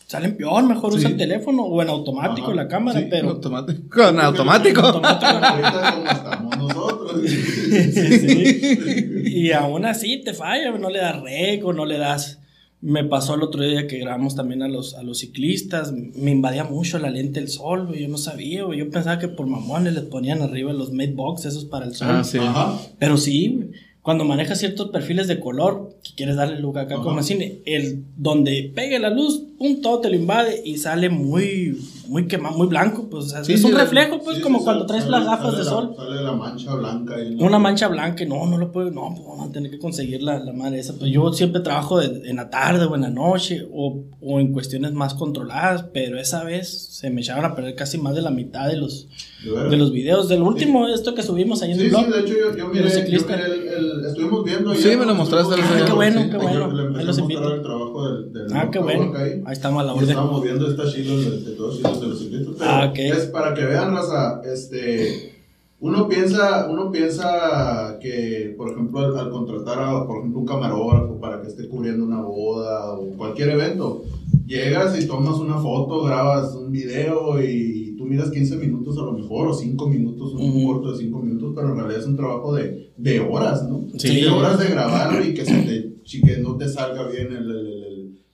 salen peor, mejor Sí. usa el teléfono o en automático Ajá. la cámara, Sí, pero... automático. Con automático. Estamos nosotros. Sí, sí. Y aún así te falla, no le das rec o no le das. Me pasó el otro día que grabamos también a los, a los ciclistas. Me invadía mucho la lente del sol, güey. Yo no sabía, güey. Yo pensaba que por mamones les ponían arriba los made box, esos para el sol. Ah, sí. Ajá. Pero sí, güey, cuando manejas ciertos perfiles de color, que quieres darle look acá Ajá. como cine, el donde pegue la luz, pum, todo te lo invade y sale muy, muy quemado, muy blanco. Pues o sea, Sí, es sí, un sí. reflejo, pues, Sí, como sí, cuando sale- traes las gafas de la- sol. Sale la mancha blanca. ahí, ¿no? Una mancha blanca, y no, no lo puedo, no, pues vamos a tener que conseguir la, la madre esa. Pues yo siempre trabajo de- en la tarde o en la noche o, o en cuestiones más controladas, pero esa vez se me echaron a perder casi más de la mitad de los, De de los videos. Del último, esto que subimos ahí en Sí, el sí, blog. de hecho yo, yo miré, yo miré el, el- estuvimos viendo. Sí, ya, me lo mostraste Ah, qué bueno, qué bueno. Ahí los invito. el trabajo del, del Ah, qué bueno. ahí. Ahí estamos a la orden. estábamos viendo estas chilos de, de todos los de los ciclistas. Pero Ah, es para que vean, raza, este, uno piensa, uno piensa que, por ejemplo, al, al contratar a, por ejemplo, un camarógrafo para que esté cubriendo una boda o cualquier evento, llegas y tomas una foto, grabas un video y tú miras 15 minutos a lo mejor o 5 minutos, un corto de 5 minutos, pero en realidad es un trabajo de, de horas, ¿no? Sí. De horas de grabarlo y que, se te, que no te salga bien el- el-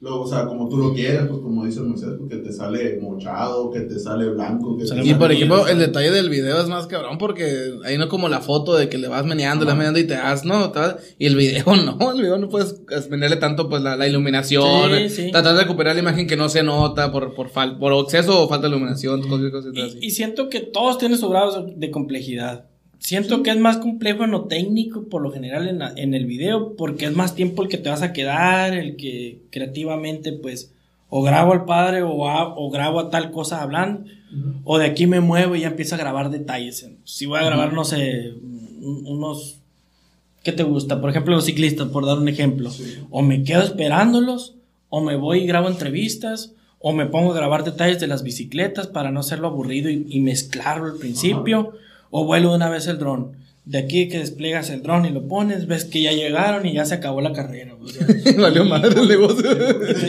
lo- o sea, como tú lo quieres, pues como dice Moisés, pues, que te sale mochado, que te sale blanco, que Sale te Y por ejemplo, el detalle del video es más cabrón porque ahí no como la foto de que le vas meneando, le vas meneando y te das, ¿no? Te vas- Y el video no, el video no puedes menearle tanto pues la, la iluminación, Sí, sí. tratar de recuperar la imagen que no se nota por, por, fal- por exceso o falta de iluminación, cosas, cosas así. Y, y siento que todos tienen su grado de complejidad. Siento que es más complejo en lo técnico, por lo general, en, la- en el video, porque es más tiempo el que te vas a quedar, el que creativamente, pues, O grabo al padre o, a- o grabo a tal cosa hablando. O de aquí me muevo y ya empiezo a grabar detalles. Si voy a grabar, no sé, un- unos... ¿Qué te gusta? Por ejemplo, los ciclistas, por dar un ejemplo. O me quedo esperándolos, o me voy y grabo entrevistas, o me pongo a grabar detalles de las bicicletas para no hacerlo aburrido y, y mezclarlo al principio, o vuelo una vez el dron. De aquí que despliegas el dron y lo pones, ves que ya llegaron y ya se acabó la carrera. o sea. Valió madre el negocio.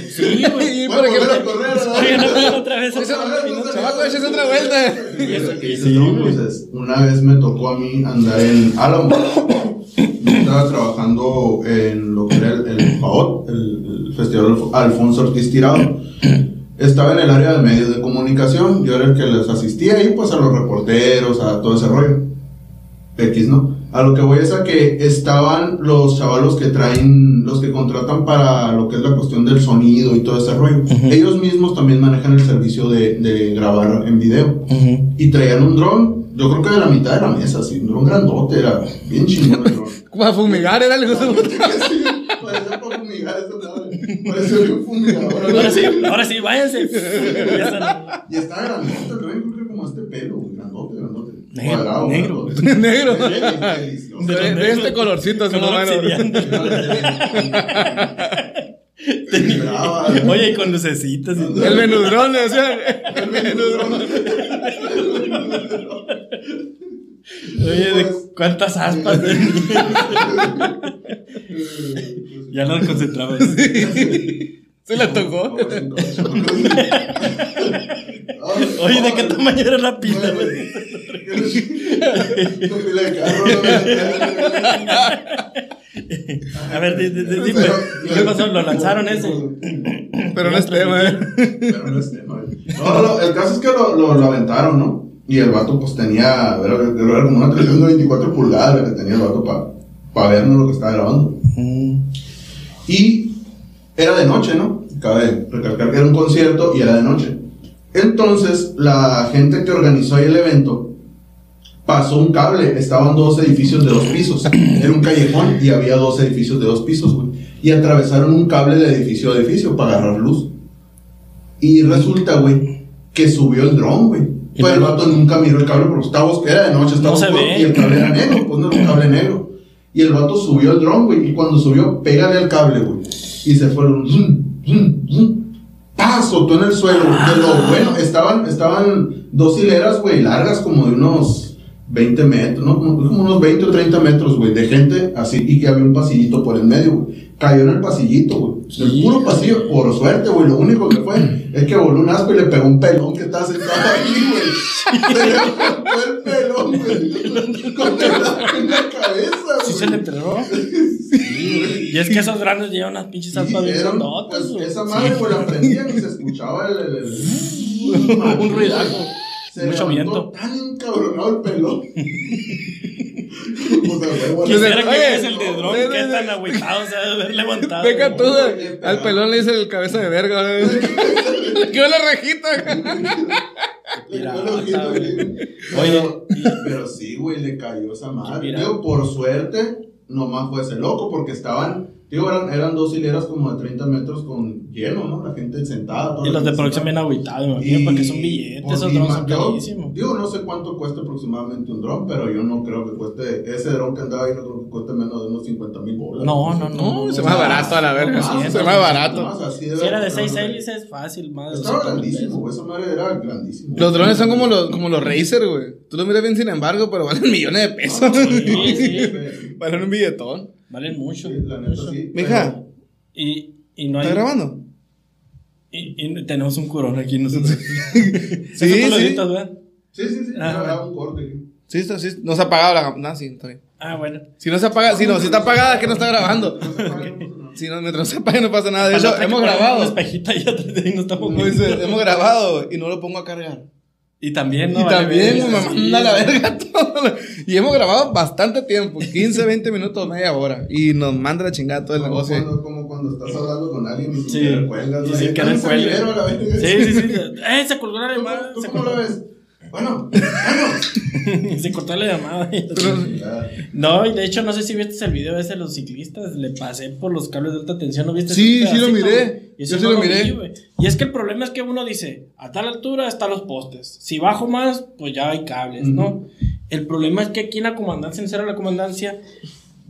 Sí, güey. Por ejemplo, correr, otra vez. Vez, minutos. otra vuelta. Y eso que dices pues, es, una vez me tocó a mí andar en Álamo. Yo estaba trabajando en lo que era el, el FAOT, el, el Festival Alf- Alfonso Ortiz Tirado. Estaba en el área de medios de comunicación. Yo era el que les asistía ahí, pues a los reporteros, a todo ese rollo. X, ¿no? A lo que voy es a que estaban los chavalos que traen, los que contratan para lo que es la cuestión del sonido y todo ese rollo. Ellos mismos también manejan el servicio de, de grabar en video. Ujú. Y traían un dron, yo creo que de la mitad de la mesa, así, un dron grandote, era bien chingón el dron. Para fumigar era el negocio. Sí, Parecía para fumigar esa un fumigador. Ahora sí, ahora sí, váyanse. Ya están- Y estaba grandote dron, creo que como este pelo, grandote, grandote. Negro, Cuadrado, negro. grandote. Negro. Delicioso. De, de este colorcito, así Color o. Vibraba. Oye, y con lucecitas y todo. El menudrón, le decían. El menudrón. Oye, ¿de cuántas aspas? ya no concentramos. Se la tocó. Oye, ¿de qué tamaño era la pila? A ver, di- di- di- dime, ¿qué pasó? ¿Lo lanzaron ese? Pero no es tema, eh. Pero no es tema, güey. No, no, el caso es que lo, lo, lo aventaron, ¿no? Y el vato, pues tenía, era, era como una televisión de 24 pulgadas la que tenía el vato para vernos lo que estaba grabando. Y era de noche, ¿no? Cabe recalcar que era un concierto y era de noche. Entonces, la gente que organizó ahí el evento pasó un cable. Estaban dos edificios de dos pisos. Era un callejón y había dos edificios de dos pisos, güey. Y atravesaron un cable de edificio a edificio para agarrar luz. Y resulta, güey, que subió el dron, güey. Pero el vato nunca miró el cable porque estaba oscuro, era de noche, estaba No y el cable era negro, pues no era un cable negro. Y el vato subió el dron, güey, y cuando subió, pégale al cable, güey. Y se fueron, zum, zum, zum. En el suelo. De lo bueno, estaban, estaban dos hileras, güey, largas como de unos 20 metros, ¿no? Como, como unos 20 o 30 metros, güey, de gente así, y que había un pasillito por el medio, güey. Cayó en el pasillito, güey. El puro pasillo, por suerte, güey. Lo único que fue es que voló un asco y le pegó un pelón que estaba sentado ahí, güey. Se le fue el pelón, güey. Con la, en la cabeza, güey. ¿Sí se le enterró? Y es que esos grandes llevan unas pinches bien grandotas, pues, güey. esa madre, pues la prendían y se escuchaba el. el, el- Un ruidazo. Se Mucho viento. Tan encabronado el pelón. Pues, a huevo, Quisiera Oye, que es el de dron, oye, que tan agüitado se debe haber levantado. Deja tú. Al pelón le dice el cabeza de verga, güey. Le quedó la rejita. Güey. güey. Oye, Pero, sí, güey, le cayó esa madre. Por suerte, nomás fue ese loco, porque estaban, digo, eran, eran dos hileras como de 30 metros con lleno, ¿no? La gente sentada. toda Y la los de producción bien me imagino, porque son billetes, pues, esos drones son carísimos. Digo, no sé cuánto cuesta aproximadamente un dron, pero yo no creo que cueste. Ese dron que andaba ahí no creo que cueste menos de unos 50 mil bolas. No, no, no. No, se más barato a la verga. No, Se más barato. Más así de Si era de verdad, 6 no, hélices, fácil, más de Estaba 200 mil grandísimo, güey, esa madre era grandísimo. Los drones son como los, como los Razer, güey. Tú los miras bien, sin embargo, pero valen millones de pesos. Valen un billetón. Valen mucho. Sí, la neta mucho. sí. Mija, Y, y no hay. ¿estás grabando? Y, y tenemos un curón aquí nosotros. Sí, lo sí. Sí, sí, sí. Ah, era bueno. un corte. Sí, está, sí. No se ha apagado la. No, sí, está bien. Ah, bueno. Si no se apaga, si no, si está apagada, es que no está grabando. Si no, mientras no se apague, no pasa nada. De hecho, hemos grabado. Un espejito ahí atrás de ahí, no estamos Como dice, hemos grabado y no lo pongo a cargar. Y también, ¿no? y Vale, también me manda a la verga todo. Y hemos grabado bastante tiempo, 15, 20 minutos, media hora. Y nos manda la chingada todo el Como negocio. cuando, como cuando estás hablando con alguien y Sí. cuelgas. Y ¿no? sin querer. Sí, sí, sí. ¡Eh! Se colgó la ¿Tú, llamada. tú Se cómo lo ves? Bueno, bueno. se cortó la llamada. No, y de hecho, no sé si viste el video ese de los ciclistas. Le pasé por los cables de alta tensión. ¿No viste? Sí, sí lo miré. güey? Y eso Yo sí no lo lo miré. vi, güey. Y es que el problema es que uno dice, a tal altura están los postes. Si bajo más, pues ya hay cables, ¿no? El problema es que aquí en la comandancia, en cerro de la comandancia,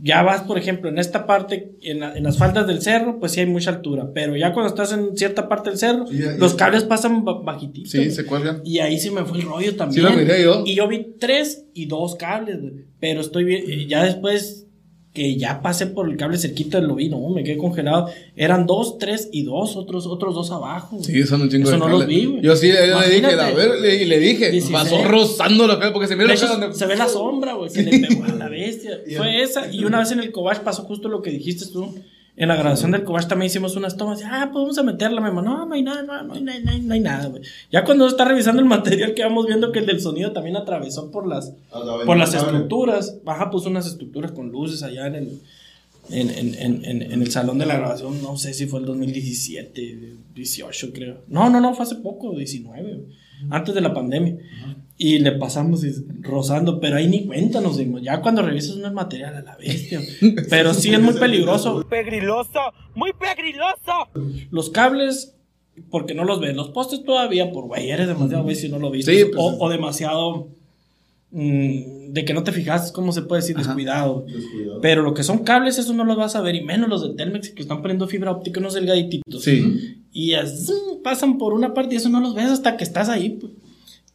ya vas, por ejemplo, en esta parte, en, la- en las faldas del cerro, pues sí hay mucha altura. Pero ya cuando estás en cierta parte del cerro, Sí, ya- los cables pasan ba- bajititos. Sí, güey. se cuelgan. Y ahí se me fue el rollo también. Sí, lo miré yo. Y yo vi tres y dos cables, güey. Pero estoy bien. eh, Ya después que ya pasé por el cable cerquita lo vi, no, me quedé congelado. Eran dos, tres y dos, otros, otros dos abajo. güey. Sí, son un chingo Eso de no los vi, güey. Yo sí, le, le dije, a ver, le, y le dije, 16. pasó rozando la cara porque se mira donde. se ve la sombra, güey, que le pegó a la bestia. Fue esa. Y una vez en el Cobach pasó justo lo que dijiste tú. En la grabación del Cobach también hicimos unas tomas. Ah, pues vamos a meterla, hermano. No, no hay nada, no, no hay, nada, no hay- no hay nada, güey. Ya cuando está revisando el material que vamos viendo que el del sonido también atravesó por las, la por las estructuras. Baja puso unas estructuras con luces allá en el, en, en, en, en, en el salón de la grabación. No sé si fue el 2017, 18 creo. No, no, no, fue hace poco, 19, güey, antes de la pandemia. Y le pasamos rozando, pero ahí ni cuenta nos dimos. Ya cuando revisas no es material a la bestia. Pero sí es muy peligroso. Pegriloso, muy pegriloso. Los cables, porque no los ves. Los postes todavía, por güey, eres demasiado güey si no lo viste. Sí, pues, o, o demasiado. mm, de que no te fijas, ¿cómo se puede decir? Descuidado. Descuidado. Pero lo que son cables, eso no los vas a ver. Y menos los de Telmex que están poniendo fibra óptica, unos delgadititos. Sí. Y así, pasan por una parte y eso no los ves hasta que estás ahí. pues.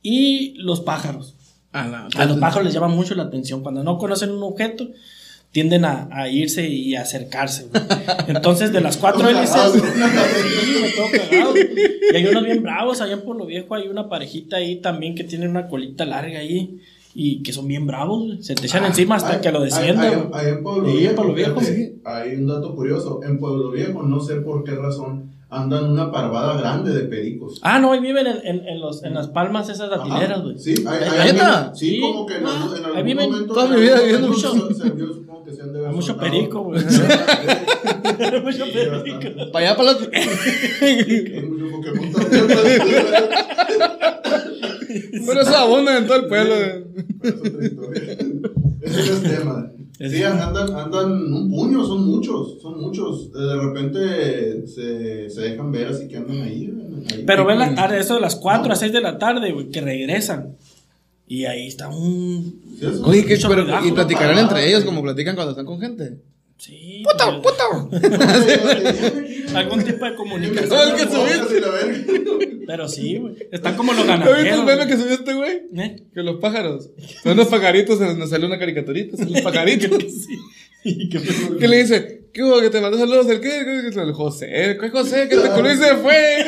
Y los pájaros. A, la- A los pájaros les llama mucho la atención. Cuando no conocen un objeto, tienden a, a irse y a acercarse. güey. Entonces, de las cuatro hélices. Y hay unos bien bravos. Allá en Pueblo Viejo hay una parejita ahí también que tiene una colita larga ahí. Y que son bien bravos. güey. Se te echan encima hasta Hay- que lo desciendan. hay en Pueblo Viejo. Hay un dato curioso. En Pueblo Viejo, no sé por qué razón, andan una parvada grande de pericos. Ah, no, ahí viven en, en, en los, en las palmas esas Ajá. datileras, güey. Sí, Ahí- ahí está. sí, Sí. como que en, Ah, algún- ahí viven momento. toda mi vida viviendo mucho. yo supongo que se han de mucho soltado. perico, güey. Mucho Sí, perico. Para allá, para también, Pero eso abunda en todo el pueblo. pero es otra historia. Ese no es tema. Sí, andan, andan un puño, son muchos, son muchos. De repente se, se dejan ver así que andan ahí. Pero ve la tarde, eso de las 4 a 6 de la tarde, güey, que regresan. Y ahí está un. Sí, Oye, ¿qué, Mucho pero, y platicarán una entre ellos como platican cuando están con gente. Sí. ¡Puto, pues, puto! Algún tipo de comunicación. No, el que subiste. Pero sí, güey. Están como los ¿No viste el ganaderos. meme que este güey? ¿Eh? Que los pájaros. Son unos pajaritos, nos sale una caricaturita, son los pajaritos. Sí. Que le dice, ¿qué hubo? Que te mandó saludos, ¿el qué? El José, ¿qué José? Que te y se fue.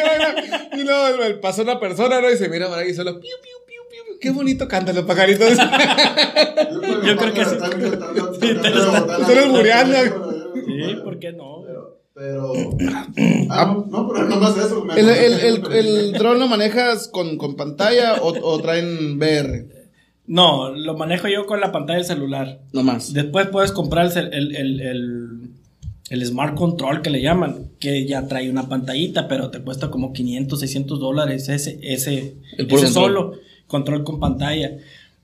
Y luego pasó una persona, ¿no? Y se mira para ahí solo, piu, piu. Qué bonito cantan los pajaritos. Yo creo que sí. Sí, ¿por qué no? Pero. Ah, no, no, pero nomás eso. me ¿El, el, el, el dron lo manejas con, con pantalla o, o traen VR? No, lo manejo yo con la pantalla del celular. Nomás. Después puedes comprar el, el, el, el, el Smart Control que le llaman, que ya trae una pantallita, pero te cuesta como 500, 600 dólares ese, ese, ese solo control con pantalla.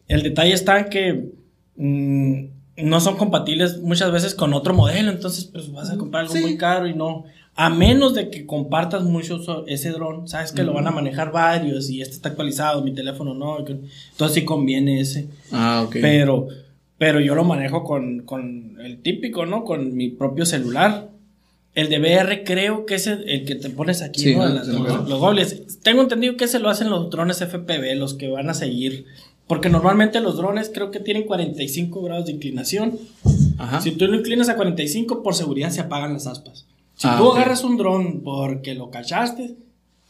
El detalle está en que mm, no son compatibles muchas veces con otro modelo, entonces pues vas a comprar algo Sí. muy caro y no. A menos de que compartas mucho ese dron, sabes que lo van a manejar varios y este está actualizado, mi teléfono no, entonces sí conviene ese. Ah, ok. Pero, pero yo lo manejo con, con el típico, ¿no? Con mi propio celular. El de VR creo que es el, el que te pones aquí, Sí, ¿no? ¿no? Las- Sí, los, los gobles. Tengo entendido que ese lo hacen los drones FPV, los que van a seguir. Porque normalmente los drones creo que tienen 45 grados de inclinación. Ajá. Si tú lo inclinas a 45, por seguridad se apagan las aspas. Si Ah, tú agarras un dron porque lo cachaste,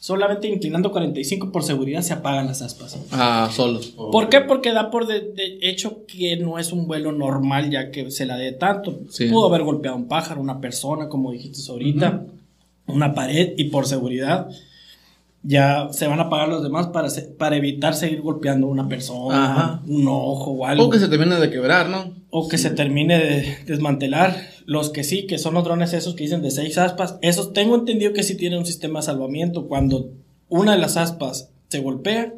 solamente inclinando 45 por seguridad se apagan las aspas. Ah, solo. ¿Por qué? Porque da por de, de hecho que no es un vuelo normal ya que se la dé tanto. Sí. Pudo haber golpeado un pájaro, una persona, como dijiste ahorita, una pared y por seguridad ya se van a apagar los demás para, se- para evitar seguir golpeando a una persona, Ajá. un ojo o algo. O que se termine de quebrar, ¿no? O que se termine de desmantelar. Los que sí, que son los drones esos que dicen de seis aspas, esos tengo entendido que sí tienen un sistema de salvamiento. Cuando una de las aspas se golpea,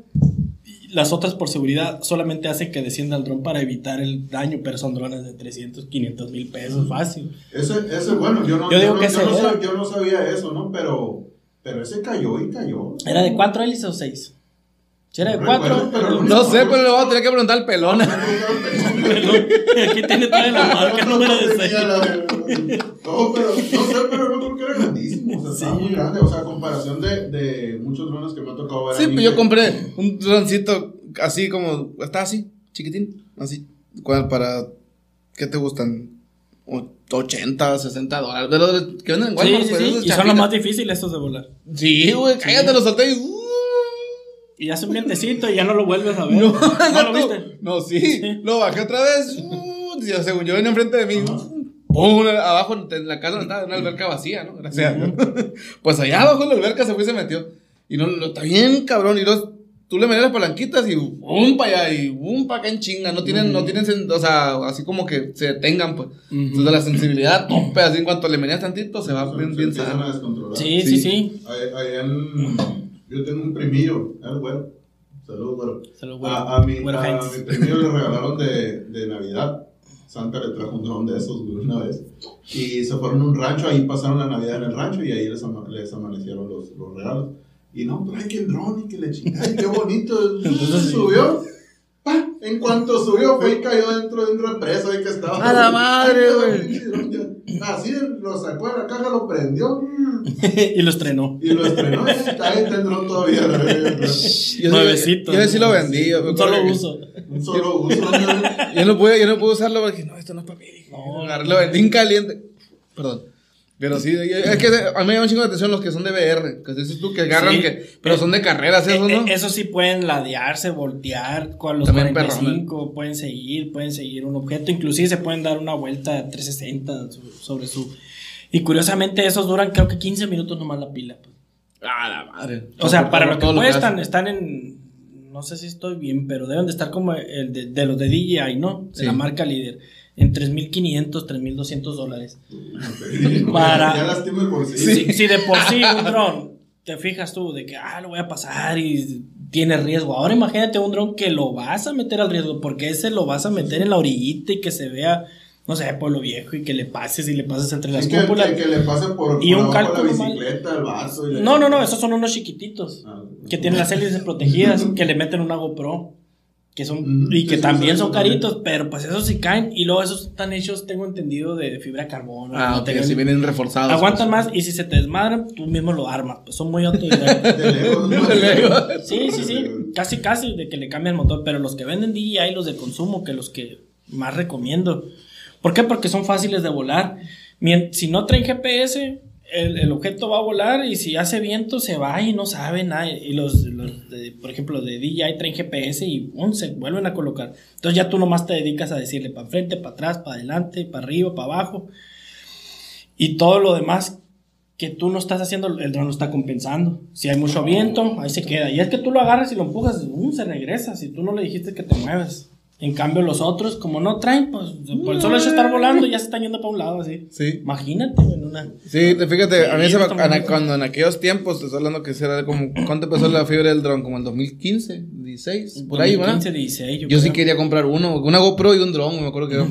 Las otras por seguridad solamente hacen que descienda el dron para evitar el daño, pero son drones de 300, 500 mil pesos, fácil. Ese, ese, bueno, yo no, Yo digo no- que yo no era. sab- yo no sabía eso, ¿no? Pero, pero ese cayó y cayó. ¿Era de cuatro hélices o seis? Si era de cuatro, pero No sé, pero le voy a tener que preguntar al pelón. aquí tiene toda la marca, No, número de seis. No, pero no sé, pero no creo que era grandísimo. O sea, estaba muy grande. O sea, a comparación de, de muchos drones que me ha tocado ver. Sí, mí pues yo compré un droncito así como. Está así, chiquitín. Así. ¿Cuál para. ¿Qué te gustan? O- 80, 60 dólares. De los que venden en Sí, Walmart, sí, pues, sí. Y son los más difíciles estos de volar. Sí, güey, cállate, los solté y. uh, Y hace un vientecito y ya no lo vuelves a ver. No, ¿No lo no, viste? no, sí, Lo bajé otra vez. uh, yo, según yo venía enfrente de mí. pum, abajo en la casa donde estaba una alberca vacía, ¿no? Gracias. a Dios. Pues allá abajo en la alberca se fue y se metió. Y no, no está bien, cabrón. Y los, tú le metes las palanquitas y pum para allá y pum para acá en chinga. No tienen, no tienen, o sea, así como que se detengan, pues. Entonces la sensibilidad tope, así en cuanto le meneas tantito, se va bien, se bien. Sí, Sí. sí, sí. Ahí- ahí en- yo tengo un primillo, el güero. Saludos, güero. Saludos, güero. A, a mi, Güero a mi primillo le regalaron de, de Navidad. Santa le trajo un dron de esos, güey, una vez. Y se fueron a un rancho, ahí pasaron la Navidad en el rancho y ahí les, ama- les amanecieron los, los regalos. Y no, trae que el dron y que le chingada, qué bonito. Entonces subió. En cuanto subió, fue y cayó dentro de un represo ahí que estaba. ¡A la madre, güey! Así lo sacó de la caja, lo prendió y lo estrenó. y lo estrenó. y Ahí está el dron todavía. Yo Nuevecito. Yo sí lo vendí. yo Un solo que- uso. Un solo uso. Yo no pude, yo no pude usarlo porque no, esto no es para mí. No, Agarré, lo vendí en caliente. Perdón. Pero sí, es que a mí me llama un chingo de atención los que son de VR. Que dices tú que agarran Sí. que. Pero son de carreras, eso, Eh, ¿no? eh, Eso sí pueden ladearse, voltear con los También 45, pueden seguir, pueden seguir un objeto, inclusive se pueden dar una vuelta 360 so- sobre su... Y curiosamente esos duran creo que 15 minutos nomás la pila. pues. Ah, la madre. O sea, para lo que cuestan, están en... No sé si estoy bien, pero deben de estar como el de, de los de DJI, ¿no? De Sí. la marca líder. En 3.500, 3.200 dólares. No, Para- Ya lastima el bolsillo. Si, si de por sí un dron, te fijas tú de que, ah, lo voy a pasar y tiene riesgo. Ahora imagínate un dron que lo vas a meter al riesgo, porque ese lo vas a meter en la orillita y que se vea, no sé, pueblo viejo y que le pases y le pases entre las que, cúpulas. que, que le pase por, Y por un cálculo la mal. bicicleta, el vaso. y No, no, no, esos son unos chiquititos Ah, que tienen las hélices protegidas, que le meten una GoPro. Que son, y que también son caritos, pero pues esos sí caen. Y luego esos están hechos, tengo entendido, de fibra de carbono. Ah, ok, Tengan- si vienen reforzados. Aguantan más y si se te desmadran, tú mismo lo armas. Pues son muy ¿no? Lego. sí, sí, sí. Casi, casi de que le cambia el motor. Pero los que venden DJI, los de consumo, que los que más recomiendo. ¿Por qué? Porque son fáciles de volar. Si no traen GPS, el, el objeto va a volar y si hace viento se va y no sabe nada. Y los, los de- por ejemplo, de DJI traen GPS y ¡pum! se vuelven a colocar. Entonces ya tú nomás te dedicas a decirle para enfrente, para atrás, para adelante, para arriba, para abajo. Y todo lo demás que tú no estás haciendo, el dron lo está compensando. Si hay mucho viento, ahí se queda. Y es que tú lo agarras y lo empujas, ¡um! se regresa. Si tú no le dijiste que te mueves. En cambio, los otros, como no traen, pues por el solo hecho de estar volando, ya se están yendo para un lado así. Sí. Imagínate, en una. Sí, te- fíjate, a mí se me, bien. cuando en aquellos tiempos, te estoy hablando que era como, ¿cuánto empezó la fiebre del dron? Como el 2015, 16, por ahí, ¿verdad? 15, 16, Yo, yo sí quería comprar uno, una GoPro y un dron, me acuerdo que era un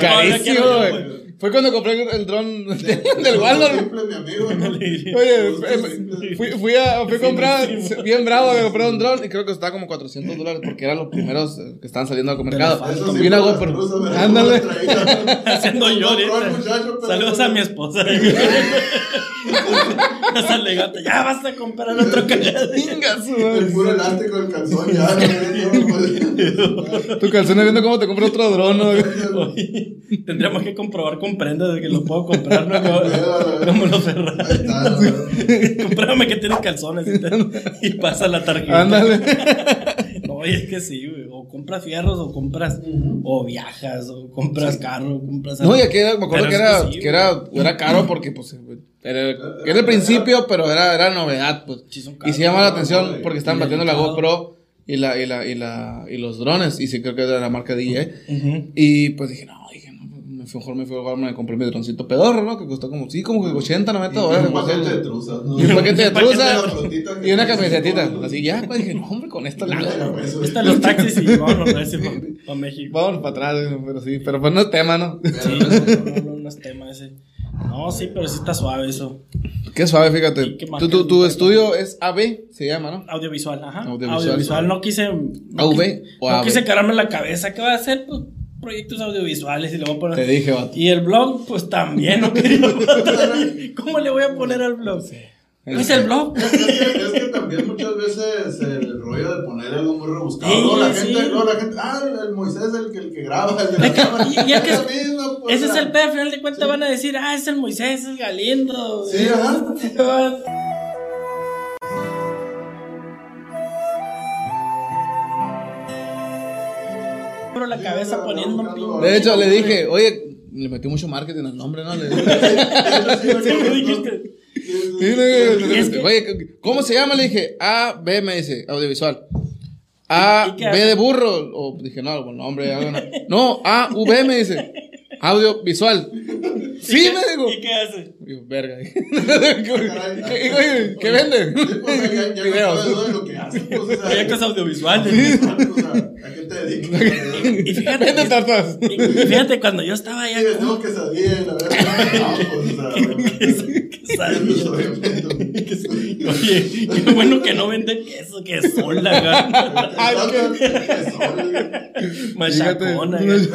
Carísimo, güey. Fue cuando compré el dron del Walmart. Simple, mi amigo. ¿no? Oye, fui, fui- fui a, fui a comprar, bien bravo, me compré un dron y creo que estaba como 400 dólares porque eran los primeros eh, que estaban saliendo al mercado. Y una GoPro. Ándale. Haciendo Saludos a mi esposa. Ya vas a comprar otro su El puro elástico del calzón ya. ¿no? Tu calzón viendo cómo te compro otro dron. Tendríamos que comprobar con prendas de que lo puedo comprar, ¿no? Como, los Ferrari. que tienes calzones y, te- y pasa la tarjeta. Ándale. Oye, es que sí, güey. O compras fierros, o compras, o viajas, o compras carro, o compras. No, y aquí era, me acuerdo que era, sí, que era, era caro porque, pues, era, era el principio, pero era, era novedad, pues. Sí, Y se llama la atención porque estaban batiendo la. GoPro y la, y la, y la, y los drones, y sí creo que era la marca DJI. Ujú. Y pues dije, no, dije, mejor me fui a me compré mi droncito pedorro, ¿no? Que costó como, sí, como que 80, 90 dólares. un paquete de truzas, ¿no? Y un paquete de Un paquete de truza frutitas y una camisetita. Así ya, pues dije, no, hombre, con esto la. Están los taxis y vámonos a decir para México. Vamos para atrás, pero sí, pero pues no es tema, ¿no? Sí, no, no, no es tema ese. No, sí, pero sí está suave eso. Qué suave, ¿Y fíjate. qué Tu, tu, tu estudio es AB, se llama, ¿no? Audiovisual, ajá. Audiovisual. Audiovisual. No quise. No, AV quise, o no AV. quise cargarme en la cabeza. ¿Qué va a hacer? Pues proyectos audiovisuales y le voy a poner. Te dije, vato. Y el blog, pues también no quería. ¿Cómo le voy a poner al blog? ¿No es el blog? Es que, es que también muchas veces el rollo de poner algo muy rebuscado. Sí, luego la sí. gente, luego la gente, ah, el Moisés es el que, el que graba, el de la cámara. y- y es que mismo, pues, Ese es el pedo. Al final de cuentas van a decir, ah, es el Moisés, es el Galindo. Sí, ajá. la cabeza poniendo De hecho, le dije, oye, le metí mucho marketing al nombre, ¿no? Le dije, Oye, ¿cómo se llama? Le dije, A, B, me dice, audiovisual. A, ¿Y qué B de burro. O dije, no, algún nombre. No, A, V, me dice, audiovisual. Sí, me dijo. ¿Y qué hace? Digo, verga. ¿Qué, oye, ¿qué vende? Pues, Proyectos audiovisuales. ¿a qué te dedicas? Y fíjate, Vende tortas. y- fíjate, cuando yo estaba allá. Sí, tengo que salir, la verdad. Pues. ¿Qué. Oye, qué bueno que no venden queso, que es sola, Ay, Exacto, que son, machacona. Fíjate,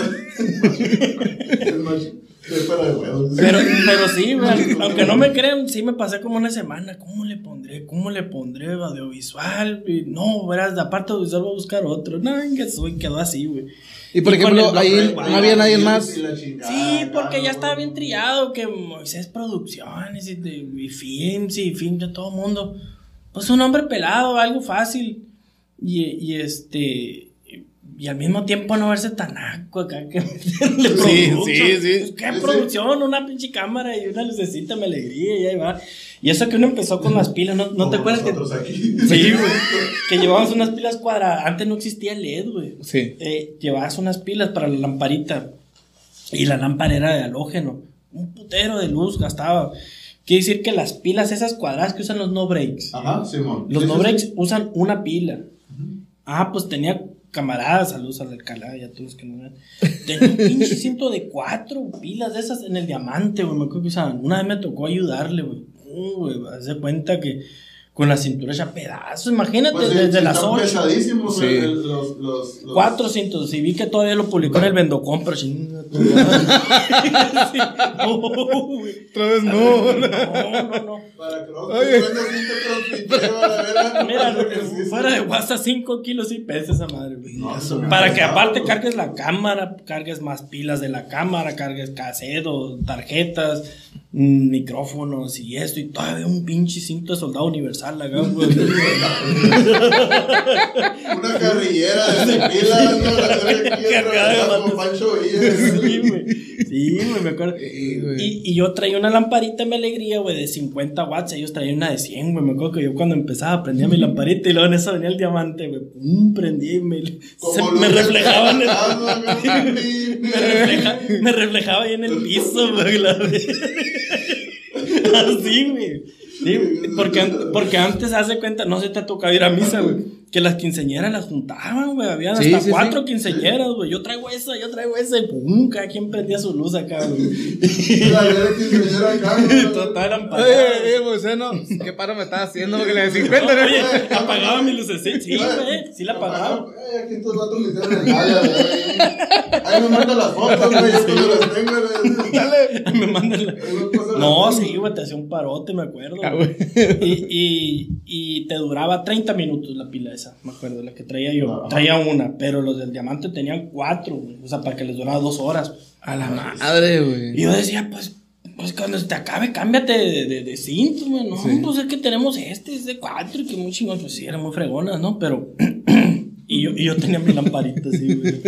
Pero, pero sí, güey, aunque no me crean, sí me pasé como una semana. ¿Cómo le pondré? ¿Cómo le pondré audiovisual? Y no, verás, de aparte audiovisual voy a buscar otro. No, que soy, quedó así, güey. Y por Y ejemplo, el ahí no güey. había nadie más. Y la chingada, Sí, porque claro, ya estaba güey. bien trillado que Moisés Producciones y, de- y Films y Film de todo mundo. Pues un hombre pelado, algo fácil. Y, y este. Y al mismo tiempo no verse tan aco acá que Sí, producción. sí, sí. Pues, ¿Qué Sí, sí. producción? Una pinche cámara y una lucecita me alegría y ahí va. Y eso que uno empezó con las pilas, ¿no, no te acuerdas que.? nosotros aquí. Sí, güey. Que llevábamos unas pilas cuadradas. Antes no existía LED, güey Sí. eh, llevabas unas pilas para la lamparita y la lámpara era de halógeno. Un putero de luz gastaba. Quiere decir que las pilas esas cuadradas que usan los no breaks, Ajá, Simón. los Sí, no breaks sí. usan una pila. Ah, pues tenía camaradas, saludos al Alcalá y a todos que no vean. Tenía un pinche cinto de cuatro pilas de esas en el diamante, güey. Me acuerdo que usaban. Una vez me tocó ayudarle, güey. Uh, güey, haz de cuenta que con la cintura hecha pedazos. Imagínate, Pues sí, desde las están ocho. pesadísimos Sí. el- los, los, los- Cuatro cintos. Y vi que todavía lo publicó en el Vendocom, pero chinga tu madre. Sí. No, güey. Otra vez no. No, no, no. Para a la verga, Mira, fuera de WhatsApp, 5 kilos y pesa esa madre, güey. No, Para que aparte cargues la cámara, cargues más pilas de la cámara, cargues cassette, tarjetas, micrófonos y esto, y todavía un pinche cinto de soldado universal acá, güey. Una carrillera de pilas, ¿no? La Cargada de. Pancho Villa. Sí, güey. Sí, güey, me acuerdo. Sí. Y, y yo traía una lamparita en mi alegría, güey, de 50 watts. Ellos traían una de 100, güey. Me acuerdo que yo cuando empezaba prendía mi lamparita y luego en eso venía el diamante, güey. Pum, prendí y me, se- me reflejaba en el. Me, refleja- me reflejaba ahí en el piso, güey. Así, güey. Sí, porque, porque antes, hace cuenta, no se te toca ir a misa, güey. Que las quinceñeras las juntaban, güey. Habían Sí, hasta sí, cuatro sí. quinceñeras, güey. Yo traigo esa, yo traigo esa. Y pum, cada quien prendía su luz acá, güey. La verga quinceañera acá, güey. Total, eran Oye, oye, no. ¿Qué paro me estás haciendo? Porque le de 50, ¿no? Oye, apagaba mi lucecita. Sí, güey. Sí la apagaba. Ay, aquí estos vatos me hicieron el jala, güey. Ahí me mandan las fotos, güey. Yo cuando las tengo, güey. Me mandan la- Ahí me No, las fotos. sí, güey, te hacía un parote, me acuerdo. Ah, güey. y, y, y te duraba 30 minutos la pila esa, me acuerdo, la que traía yo. Ajá. Traía una, pero los del diamante tenían cuatro, güey. O sea, para que les durara dos horas. A la madre, Y güey. yo decía, pues, pues cuando se te acabe, cámbiate de, de, de cinto, güey. No, Sí. pues es que tenemos este, es de cuatro, y que muy chingón. Pues sí, eran muy fregonas, ¿no? Pero. Y yo, y yo tenía mi lamparita así, güey.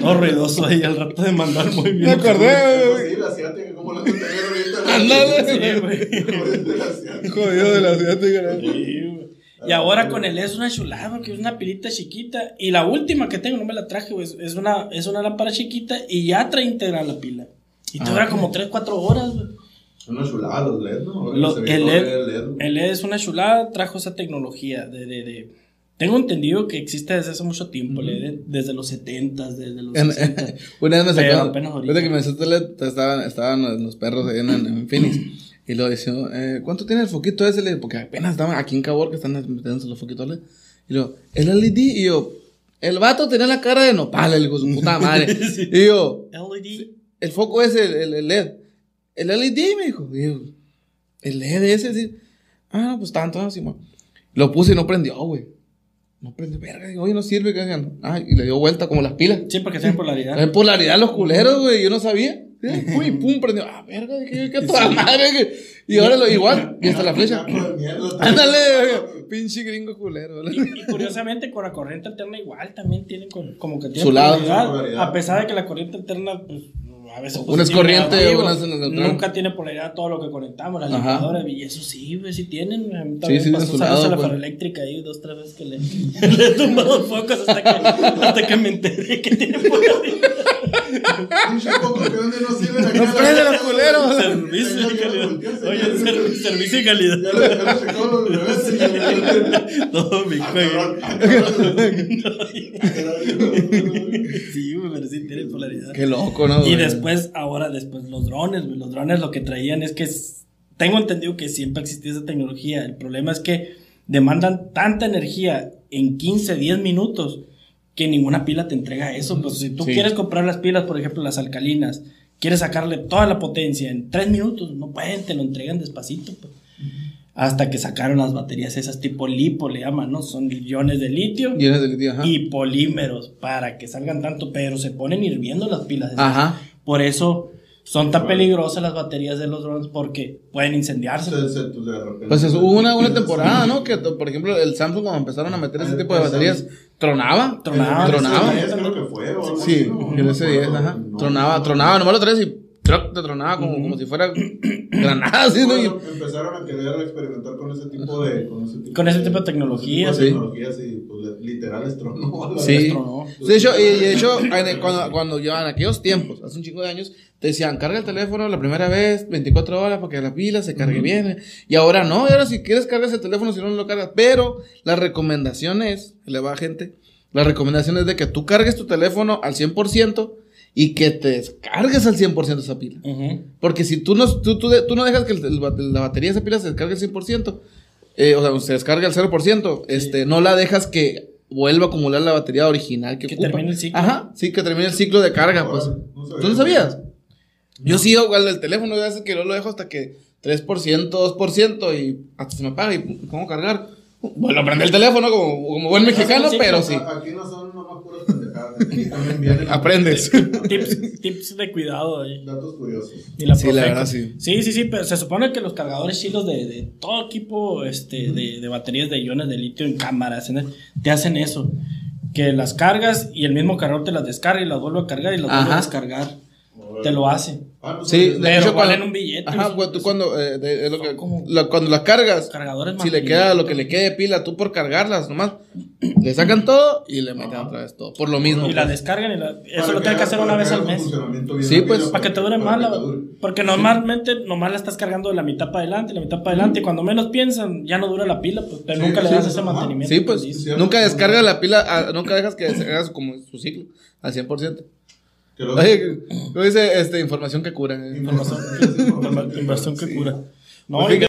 Todo ruidoso ahí al rato de mandar muy bien. Me acordé, güey. Sí, la asiática, ¿cómo la tener ahorita? Ándale. Sí, güey. Asiática. Jodido de la ciudad, Sí, güey. Y ahora con el LED es una chulada, que es una pilita chiquita. Y la última que tengo, no me la traje, güey, es una, es una lámpara chiquita y ya trae íntegra la pila. Y te Ah, dura como 3, 4 horas, güey. Una chulada los LED, ¿no? Lo- el, LED, el LED es una chulada, trajo esa tecnología de, de, de- Tengo entendido que existe desde hace mucho tiempo, LED, desde los 70, desde los En- 60. una vez me sacaron. ahorita. Que me estaban, estaban los perros ahí en, en Phoenix. Y lo decía, eh, ¿cuánto tiene el foquito ese? Le Porque apenas estaban aquí en Cabor que están metiéndose los foquitos LED. Y luego, el LED. Y yo, el vato tenía la cara de nopal, el su puta madre. Sí. Y yo, LED. el foco ese, el, LED. El LED, me dijo. Y yo, el LED ese, sí. Ah, pues tanto, así, mo. Lo puse y no prendió, güey. No prendió, verga. Digo, oye, no sirve, que hagan. Ah, y le dio vuelta como las pilas. Sí, porque tiene polaridad. En polaridad los culeros, güey, yo no sabía. Sí, Pum, prendió. Ah, verga, dije, qué toda madre. que- Y ahora lo igual, y hasta la flecha. Ándale, pinche gringo culero. Y, y curiosamente con la corriente alterna igual también tienen con- como que tiene Su lado. a pesar de que la corriente alterna pues a veces Una es corriente, una es neutral. nunca tiene polaridad todo lo que conectamos las Ajá. licuadoras y eso sí güey, sí tienen a mí también sí, pasó lado, a la pues. ferroeléctrica ahí dos tres veces que le, le he tumbado focos hasta que, hasta que me enteré que tiene polaridad Pinche poco que donde no sirven aquí. No prende los culeros. servicio lo calidad oye ya lo- ser- servicio de calidad Ya lo lo checó los bebés y todo mi Ah, juego cabrón, ah, cabrón. sí güey, pero sí tiene polaridad Qué loco, ¿no? Y después, ahora después los drones, güey, los drones lo que traían es que tengo entendido que siempre ha existido esa tecnología. El problema es que demandan tanta energía en 15, 10 minutos que ninguna pila te entrega eso. Pues si tú Sí. quieres comprar las pilas, por ejemplo, las alcalinas, quieres sacarle toda la potencia en 3 minutos, no pueden, te lo entregan despacito. pues. Hasta que sacaron las baterías esas tipo lipo, le llaman, ¿no? Son iones de litio Llenas de litio, ajá. y polímeros para que salgan tanto, pero se ponen hirviendo las pilas. esas. Ajá. Por eso son tan peligrosas las baterías de los drones porque pueden incendiarse. Se- se- pues, de repente- Pues es- hubo una, una temporada, ¿no? Que, por ejemplo, el Samsung cuando empezaron a meter ese tipo de baterías, tronaba. Tronaba. Tronaba. El S10 creo que fue, o algo Sí, ¿no? el No S10, me acuerdo, ajá. no. Tronaba, tronaba, nomás lo traes y truck, te tronaba como, como si fuera granada. Y- Bueno, empezaron a querer experimentar con ese tipo de con ese tipo, Con ese tipo de tecnología, tipo sí. tecnologías y pues literal es trono. Sí. tronó. De hecho, y de hecho en- cuando, cuando llevaban aquellos tiempos, hace un chingo de años, te decían, carga el teléfono la primera vez, 24 horas, para que la pila se cargue bien. Y ahora no, y ahora si quieres cargas el teléfono, si no, no lo cargas. Pero la recomendación es, le va gente, la recomendación es de que tú cargues tu teléfono al 100% y que te descargues al 100% esa pila. Ujú. Porque si tú no, tú, tú, tú no dejas que el- el bat- la batería de esa pila se descargue al 100%, eh, o sea, se descargue al 0%, este, no la dejas que vuelva a acumular la batería original que, Que ocupa. termine el ciclo. Ajá, sí, que termine el ciclo de carga, pues. No sabía. ¿Tú no sabías? Yo sí, igual el teléfono, ya hace que no lo dejo hasta que 3%, 2% y hasta se me apaga y pongo a cargar. Bueno, aprende el teléfono como, como buen mexicano, sí, pero sí. Aquí no son nomás puras pendejadas. Aquí también vienen Aprendes. Tips, tips de cuidado ahí. datos curiosos. Y la Sí, la Profeco. verdad, sí. Sí, sí, sí, pero se supone que los cargadores chilos de, de todo equipo este, de, de baterías de iones de litio en cámaras en el- te hacen eso. Que las cargas y el mismo cargador te las descarga y las vuelve a cargar y las vuelve Ajá. a descargar. Te lo hace. Ah, no Sí, de hecho, valen cuando, un billete, Ajá, pues, cuando, tú cuando, eh, de- lo que- la- cuando las cargas, Cargadores si le queda lo que le quede de pila, tú por cargarlas, nomás le sacan todo y le meten otra vez todo. Por lo mismo. Y la pues. descargan y la- eso Para lo tienen que hacer una vez al mes. Sí, rápido, pues, Para que te dure para más que la... te dure. Porque normalmente nomás la estás cargando de la mitad para adelante, la mitad para adelante. Y cuando menos piensan, ya no dura la pila, pues, pero Sí, nunca le sí, das ese ajá. mantenimiento. Sí, pues, nunca descarga la pila, ah, nunca dejas que se haga su- como su ciclo al 100%. Que Oye, ¿cómo dice este, información que cura? eh? Información, Información que sí. cura. No, Pues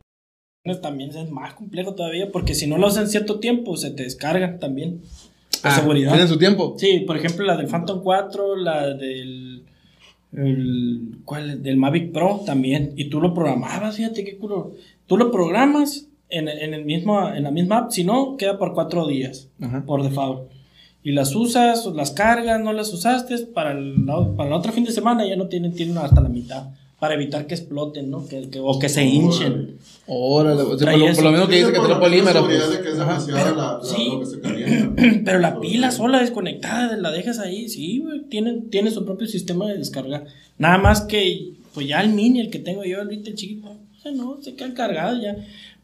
y también es más complejo todavía, porque si no lo hacen cierto tiempo, se te descargan también. Por Ah, seguridad. Tienen su tiempo. Sí, por ejemplo, la del Phantom 4, la del. el- ¿Cuál? Del Mavic Pro también. Y tú lo programabas, fíjate qué culo. Tú lo programas en, en el mismo, en la misma app, si no, queda por cuatro días, Ajá. por default. Y las usas, o las cargas, no las usaste, para el, para el otro fin de semana ya no tienen, tienen hasta la mitad. Para evitar que exploten, ¿no? Que, que- o que se hinchen. Órale, o sea, Trae por, lo, eso. por lo mismo que dice que la polímero. Pues. de que es Ajá. la, la- sí. lo que se calienta. Pero la pila sola desconectada, la dejas ahí, sí, tiene, tiene su propio sistema de descarga. Nada más que, pues ya el mini, el que tengo yo ahorita, el chiquito, no, se queda cargado ya.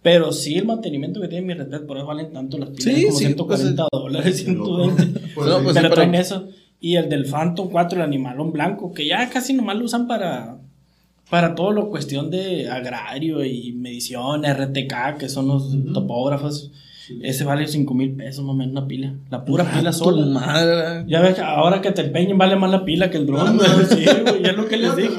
Pero sí, el mantenimiento que tiene mi respeto, por eso valen tanto las pilas. Sí, como sí, 140 dólares, 120. Pues No, pues pero sí, traen pero- eso. Y el del Phantom 4, el animalón blanco, que ya casi nomás lo usan para, para todo lo cuestión de agrario y medición, RTK, que son los topógrafos. Ese vale 5 mil pesos más o menos una pila. La pura pila Tu sola. madre. Ya ves, que ahora que te empeñen vale más la pila que el dron. güey. Sí, güey, ya es lo que les dije.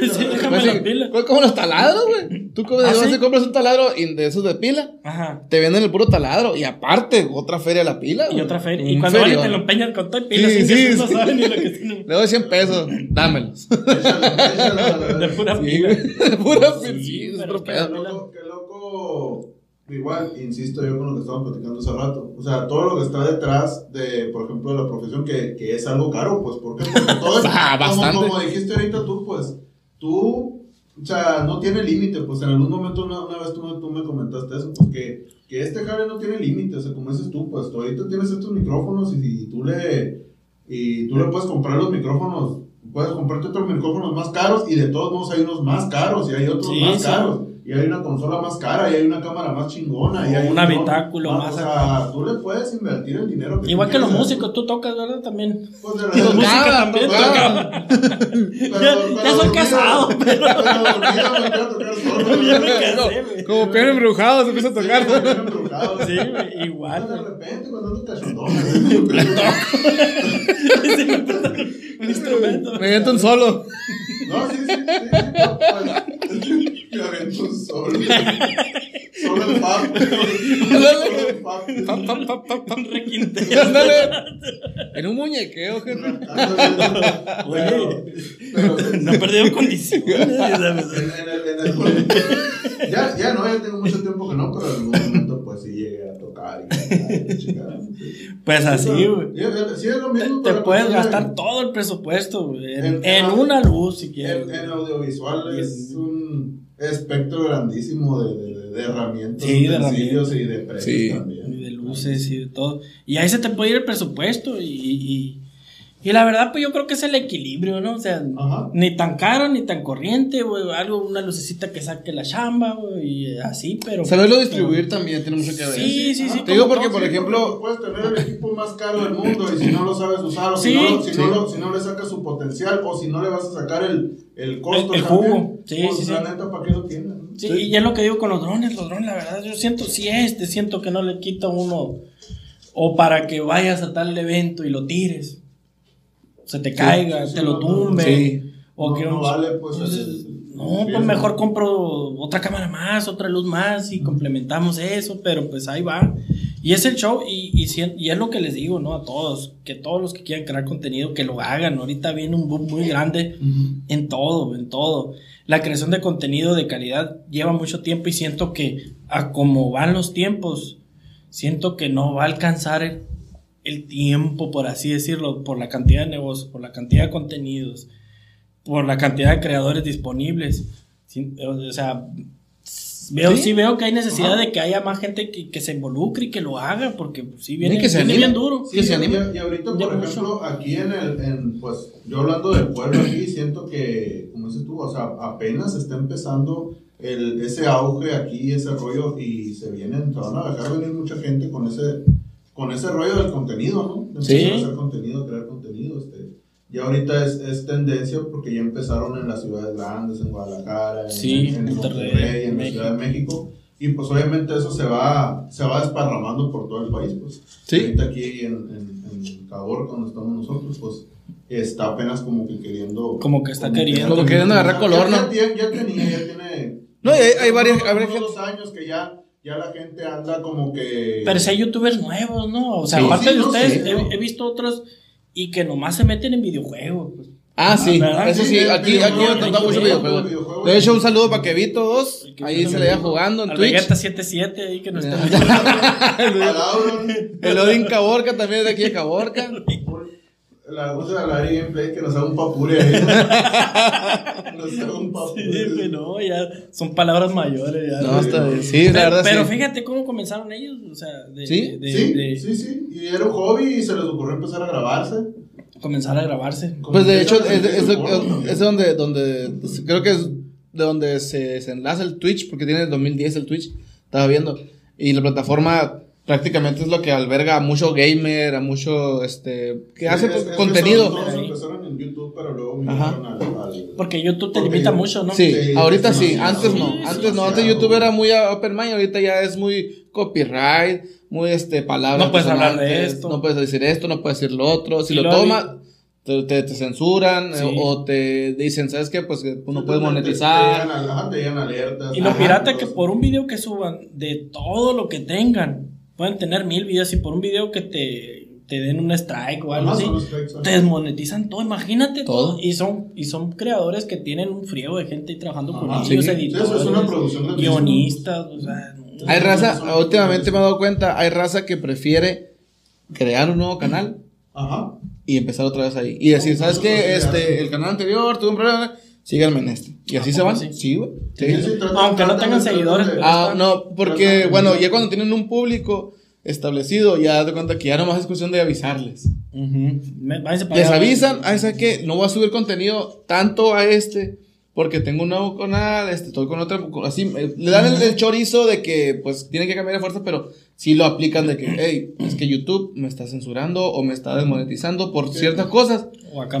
Pila, Sí, déjame Pues la pila. pues como los taladros, güey. Tú como ¿Ah, vas sí? y compras un taladro y de esos de pila, Ajá. te venden el puro taladro y aparte otra feria la pila. Y güey. otra feria. Y cuando alguien ferión. te lo empeñan con todo y pilas, Sí, sí, sí, no sí. saben ni lo que tienen. Le doy 100 pesos, dámelos. A De pura Sí, pila. güey. Pura Sí, sí, sí, es pedo. Qué loco. Igual, insisto yo con lo que estábamos platicando hace rato. O sea, todo lo que está detrás de, por ejemplo, de la profesión, que, que es algo caro, pues, ¿por qué? Porque todo es, Ah, como, bastante. como dijiste ahorita tú, pues, tú, o sea, no tiene límite. Pues en algún momento, una, una vez tú, tú me comentaste eso, pues que, que este jale no tiene límite. O sea, como dices tú, pues, tú ahorita tienes estos micrófonos y, si tú le, y tú le puedes comprar los micrófonos. Puedes comprarte otros micrófonos más caros y de todos modos hay unos más caros y hay otros Sí, más sí. caros. Y hay una consola más cara y hay una cámara más chingona. Y hay un habitáculo más O sea, tú le puedes invertir el dinero que Igual que los músicos, tú tocas, ¿verdad? También. Pues de Los músicos también tocaba. tocaban. Pero- Ya- soy casado, pero-. Como peón embrujado se empieza a tocar. Sí, igual, De repente, cuando ando cachondón. Un instrumento. Me aviento un solo. No, sí, sí, sí. Pues, avento un solo. Solo el pap. Solo el pap. Pam, pam, pam, pam, pam. Un requinteo. Ándale. En un muñequeo, jefe. No perdieron el- ya, ya no, ya tengo mucho tiempo que no, pero en sí llegué a tocar y cantar. Pues así, Sí, güey. Sí, es- sí, es lo mismo. Te pero puedes gastar todo el presupuesto, güey. En, En- en una luz, si quieres. En, en audiovisual es en- un espectro grandísimo de, de, de herramientas, Sí, de utensilios y de precios Sí. también. Y de luces y de todo. Y ahí se te puede ir el presupuesto. Y, y, y la verdad, pues yo creo que es el equilibrio, ¿no? O sea, Ajá. ni tan caro ni tan corriente, güey. Algo, una lucecita que saque la chamba, güey. Y así, pero. Saberlo distribuir también tiene mucho que ver. Sí, sí, sí. Te digo como porque, todo, por Sí, ejemplo, porque puedes tener el equipo más caro del mundo y si no lo sabes usar o si, no, lo- si, sí. no, lo- si no le sacas su potencial o si no le vas a sacar el, el costo El- el jugo. Sí, pues, sí, sí. la neta, ¿para qué lo tienes? no? Sí, y es lo que digo con los drones, los drones, la verdad, yo siento, si este, siento que no le quita uno, o para que vayas a tal evento y lo tires, se te caiga, sí, te sí, lo tumbe, sí. o No, que no vale, pues, no, pues mejor compro otra cámara más, otra luz más y complementamos eso, pero pues ahí va. Y es el show y, y, y es lo que les digo, ¿no? A todos, que todos los que quieran crear contenido, que lo hagan. Ahorita viene un boom muy grande en todo, en todo. La creación de contenido de calidad lleva mucho tiempo y siento que a como van los tiempos, siento que no va a alcanzar el, el tiempo, por así decirlo, por la cantidad de negocios, por la cantidad de contenidos, por la cantidad de creadores disponibles. Sí, o sea, veo, Sí. sí, veo que hay necesidad de que haya más gente que, que se involucre y que lo haga, porque sí viene, Y que se viene anime. bien duro. Sí, Que se y- anime. Y, ahorita, Ya por mucho. ejemplo, aquí en el, en, pues, yo hablando del pueblo aquí, siento que, como dices tú, o sea, apenas está empezando el, ese auge aquí, ese rollo, y se vienen, se van a dejar venir mucha gente con ese, con ese rollo del contenido, ¿no? De Sí. empezar a hacer contenido, crear contenido, este. Ya ahorita es, es tendencia porque ya empezaron en las ciudades grandes, en Guadalajara, en, Sí, en, en Monterrey, en la México. Ciudad de México. Y pues obviamente eso se va, se va desparramando por todo el país, pues. Sí. Ahorita aquí en, en, en Caborca, donde estamos nosotros, pues está apenas como que queriendo. Como que está queriendo. Como queriendo agarrar color, ya, ¿no? Ya, ya tenía, ya tiene. No, y hay- hay varias- hay dos años que ya, ya la gente anda como que. Pero si hay youtubers nuevos, ¿no? O sea, Sí. aparte Sí, de no, ustedes, he, no. he visto otros y que nomás se meten en videojuegos. pues. Ah, sí, ¿verdad? eso sí, aquí, aquí toca mucho videojuegos. De hecho, un saludo para Kevito 2, ahí se le veía jugando en Al Twitch. Vegeta 77 ahí que no está. El Odin Caborca también es de aquí de Caborca. la voz de la Lari Gameplay que nos haga un papure ahí. nos haga un papure. Sí, pues no, ya son palabras mayores. Ya, No, está bien. Sí, la pero, verdad pero sí. fíjate cómo comenzaron ellos, o sea, de, ¿Sí? de- de- Sí, de sí, sí. Y era un hobby y se les ocurrió empezar a grabarse. comenzar a grabarse. Pues de hecho, es, donde, donde, creo que es de donde se, se enlaza el Twitch, porque tiene el 2010 el Twitch, Estaba viendo. Y la plataforma prácticamente es lo que alberga a mucho gamer, a mucho, este, que hace Es- es que contenido. Todos empezaron en YouTube, pero luego Ajá. al, al- Porque YouTube te limita yo- mucho, ¿no? Sí, Sí, ahorita sí, antes no, Sí, antes sí, no, antes. YouTube era muy open mind, ahorita ya es muy copyright, muy este palabras. No puedes hablar de esto. No puedes decir esto, no puedes decir lo otro. Si lo tomas, te, te, te censuran Sí. eh, o te dicen, ¿sabes qué? Pues que no Sí, puedes te- te- monetizar. Te, llegan, ajá, te llegan alertas. Y lo Ajá, pirata que por un video que suban de todo lo que tengan, pueden tener mil videos y por un video que te, te den un strike o algo así, te desmonetizan todo, imagínate todo. Todo. Y son, y son creadores que tienen un friego de gente ahí trabajando con Ajá, ellos, sí. editores, Sí, eso es una producción guionistas, o sea, Hay raza, últimamente me he dado cuenta, hay raza que prefiere crear un nuevo canal Ajá. y empezar otra vez ahí. Y decir, ¿sabes qué? Este, el canal anterior tuvo un problema, síganme en este. Y así ¿A se van. sí? Sí, güey. Sí. Sí, sí, tratan- Aunque no tengan seguidores, Ah, no, porque, bueno, ya cuando tienen un público establecido, ya de cuenta que ya nomás es cuestión de avisarles. Les avisan, ah, ¿sabes qué? No voy a subir contenido tanto a este, porque tengo un nuevo canal, este, estoy con otra, así, eh, le dan el, el chorizo de que, pues, tienen que cambiar de fuerza, pero sí lo aplican de que, hey, es que YouTube me está censurando o me está desmonetizando por ciertas cosas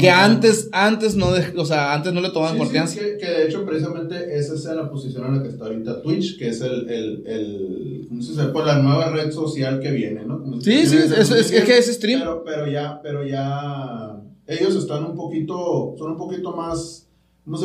que antes, antes no, de- o sea, antes no le tomaban Sí, sí, importancia. que, que de hecho precisamente esa es la posición en la que está ahorita Twitch, que es el, el, el ¿cómo se dice? Pues la nueva red social que viene, ¿no? Como Sí, sí, es, desde es- es que es stream. Pero, pero ya, pero ya ellos están un poquito, son un poquito más,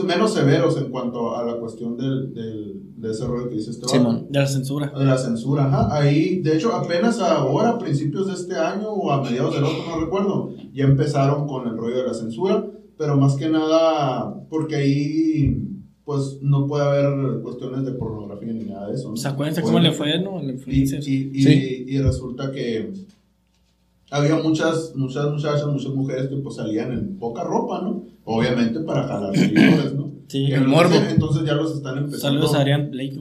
menos severos en cuanto a la cuestión del, del, de ese rollo que dice este vato. Simón. De la censura. De la censura, ajá. Ahí, de hecho, apenas ahora, a principios de este año o a mediados del otro, no recuerdo, ya empezaron con el rollo de la censura, pero más que nada porque ahí, pues, no puede haber cuestiones de pornografía ni nada de eso. ¿no? Acuérdense cómo le fue, ¿no? Y, y, y, Sí. y resulta que había muchas, muchas muchachas, muchas mujeres que pues salían en poca ropa, ¿no? Obviamente para jalar seguidores, ¿no? Sí. El morbo. Entonces ya los están empezando. Saludos a Arián Blake.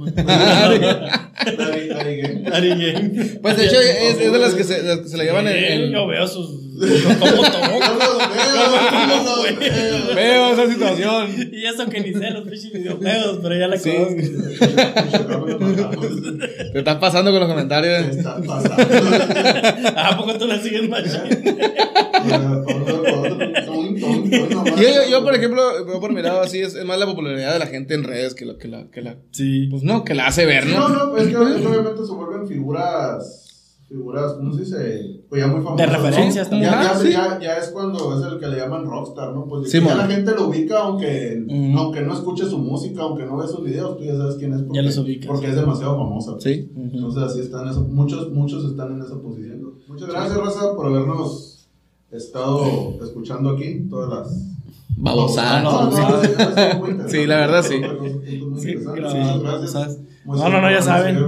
Pues de hecho es, es de las que se, las que se la llevan en, en- Yo veo sus. ¿Cómo tomó? Veo, esa situación. Y eso que ni sé los pinches videojuegos, pero ya la Sí. conozco. Te estás pasando con los comentarios. ¿Qué está pasando? ¿A poco tú la sigues machín? Yo, yo, yo, por ejemplo, veo por mi lado así, es, es más la popularidad de la gente en redes que la, que la, que la, Sí. pues no, que la hace ver, No, ¿no? no, es que obviamente se vuelven figuras, figuras, ¿cómo se dice? Pues ya muy famosas. De referencias ¿no? también. Ya, sí. ya, ya es cuando es el que le llaman rockstar, ¿no? Pues Sí, ya la gente lo ubica aunque, aunque no escuche su música, aunque no ve sus videos, tú ya sabes quién es. Porque, Ya los ubicas. Porque es demasiado famosa. Sí. Entonces así están, eso, muchos, muchos están en esa posición. Muchas gracias, Raza, por habernos estado escuchando aquí todas las... Babosadas. No, no, no, sí, la verdad, sí. Gracias. No, no, no, ya saben.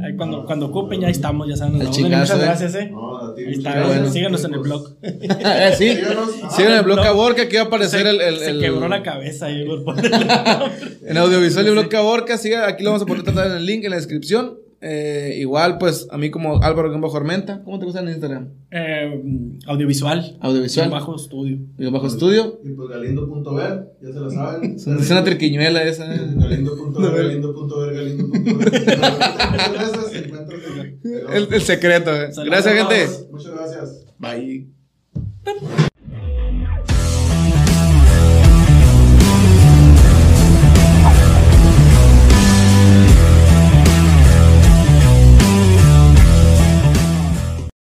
Ahí cuando, cuando ocupen, ya estamos, ya saben. Muchas eh. gracias, eh. No, a ti, Ahí muchas está, gracias. bueno. síganos en el Pues, blog. Eh, sí. Síganos. Ah, Sigan el el blog. Caborca, aquí va a aparecer se, el, el, se quebró la cabeza ahí por En audiovisual y blog Caborca, siga, aquí lo vamos a poner también en el link en la descripción. Eh, igual, pues, a mí como Álvaro Guión Bajo Armenta. ¿Cómo te gusta en Instagram? eh, audiovisual. Audiovisual. Bajo estudio. Guión Bajo Estudio. Y pues galindo.ver, ya se la saben. Es una triquiñuela esa. eh. Galindo.ver, galindo.ver, galindo.ver. El- El, secreto. eh. Gracias, gente. Muchas gracias. Bye.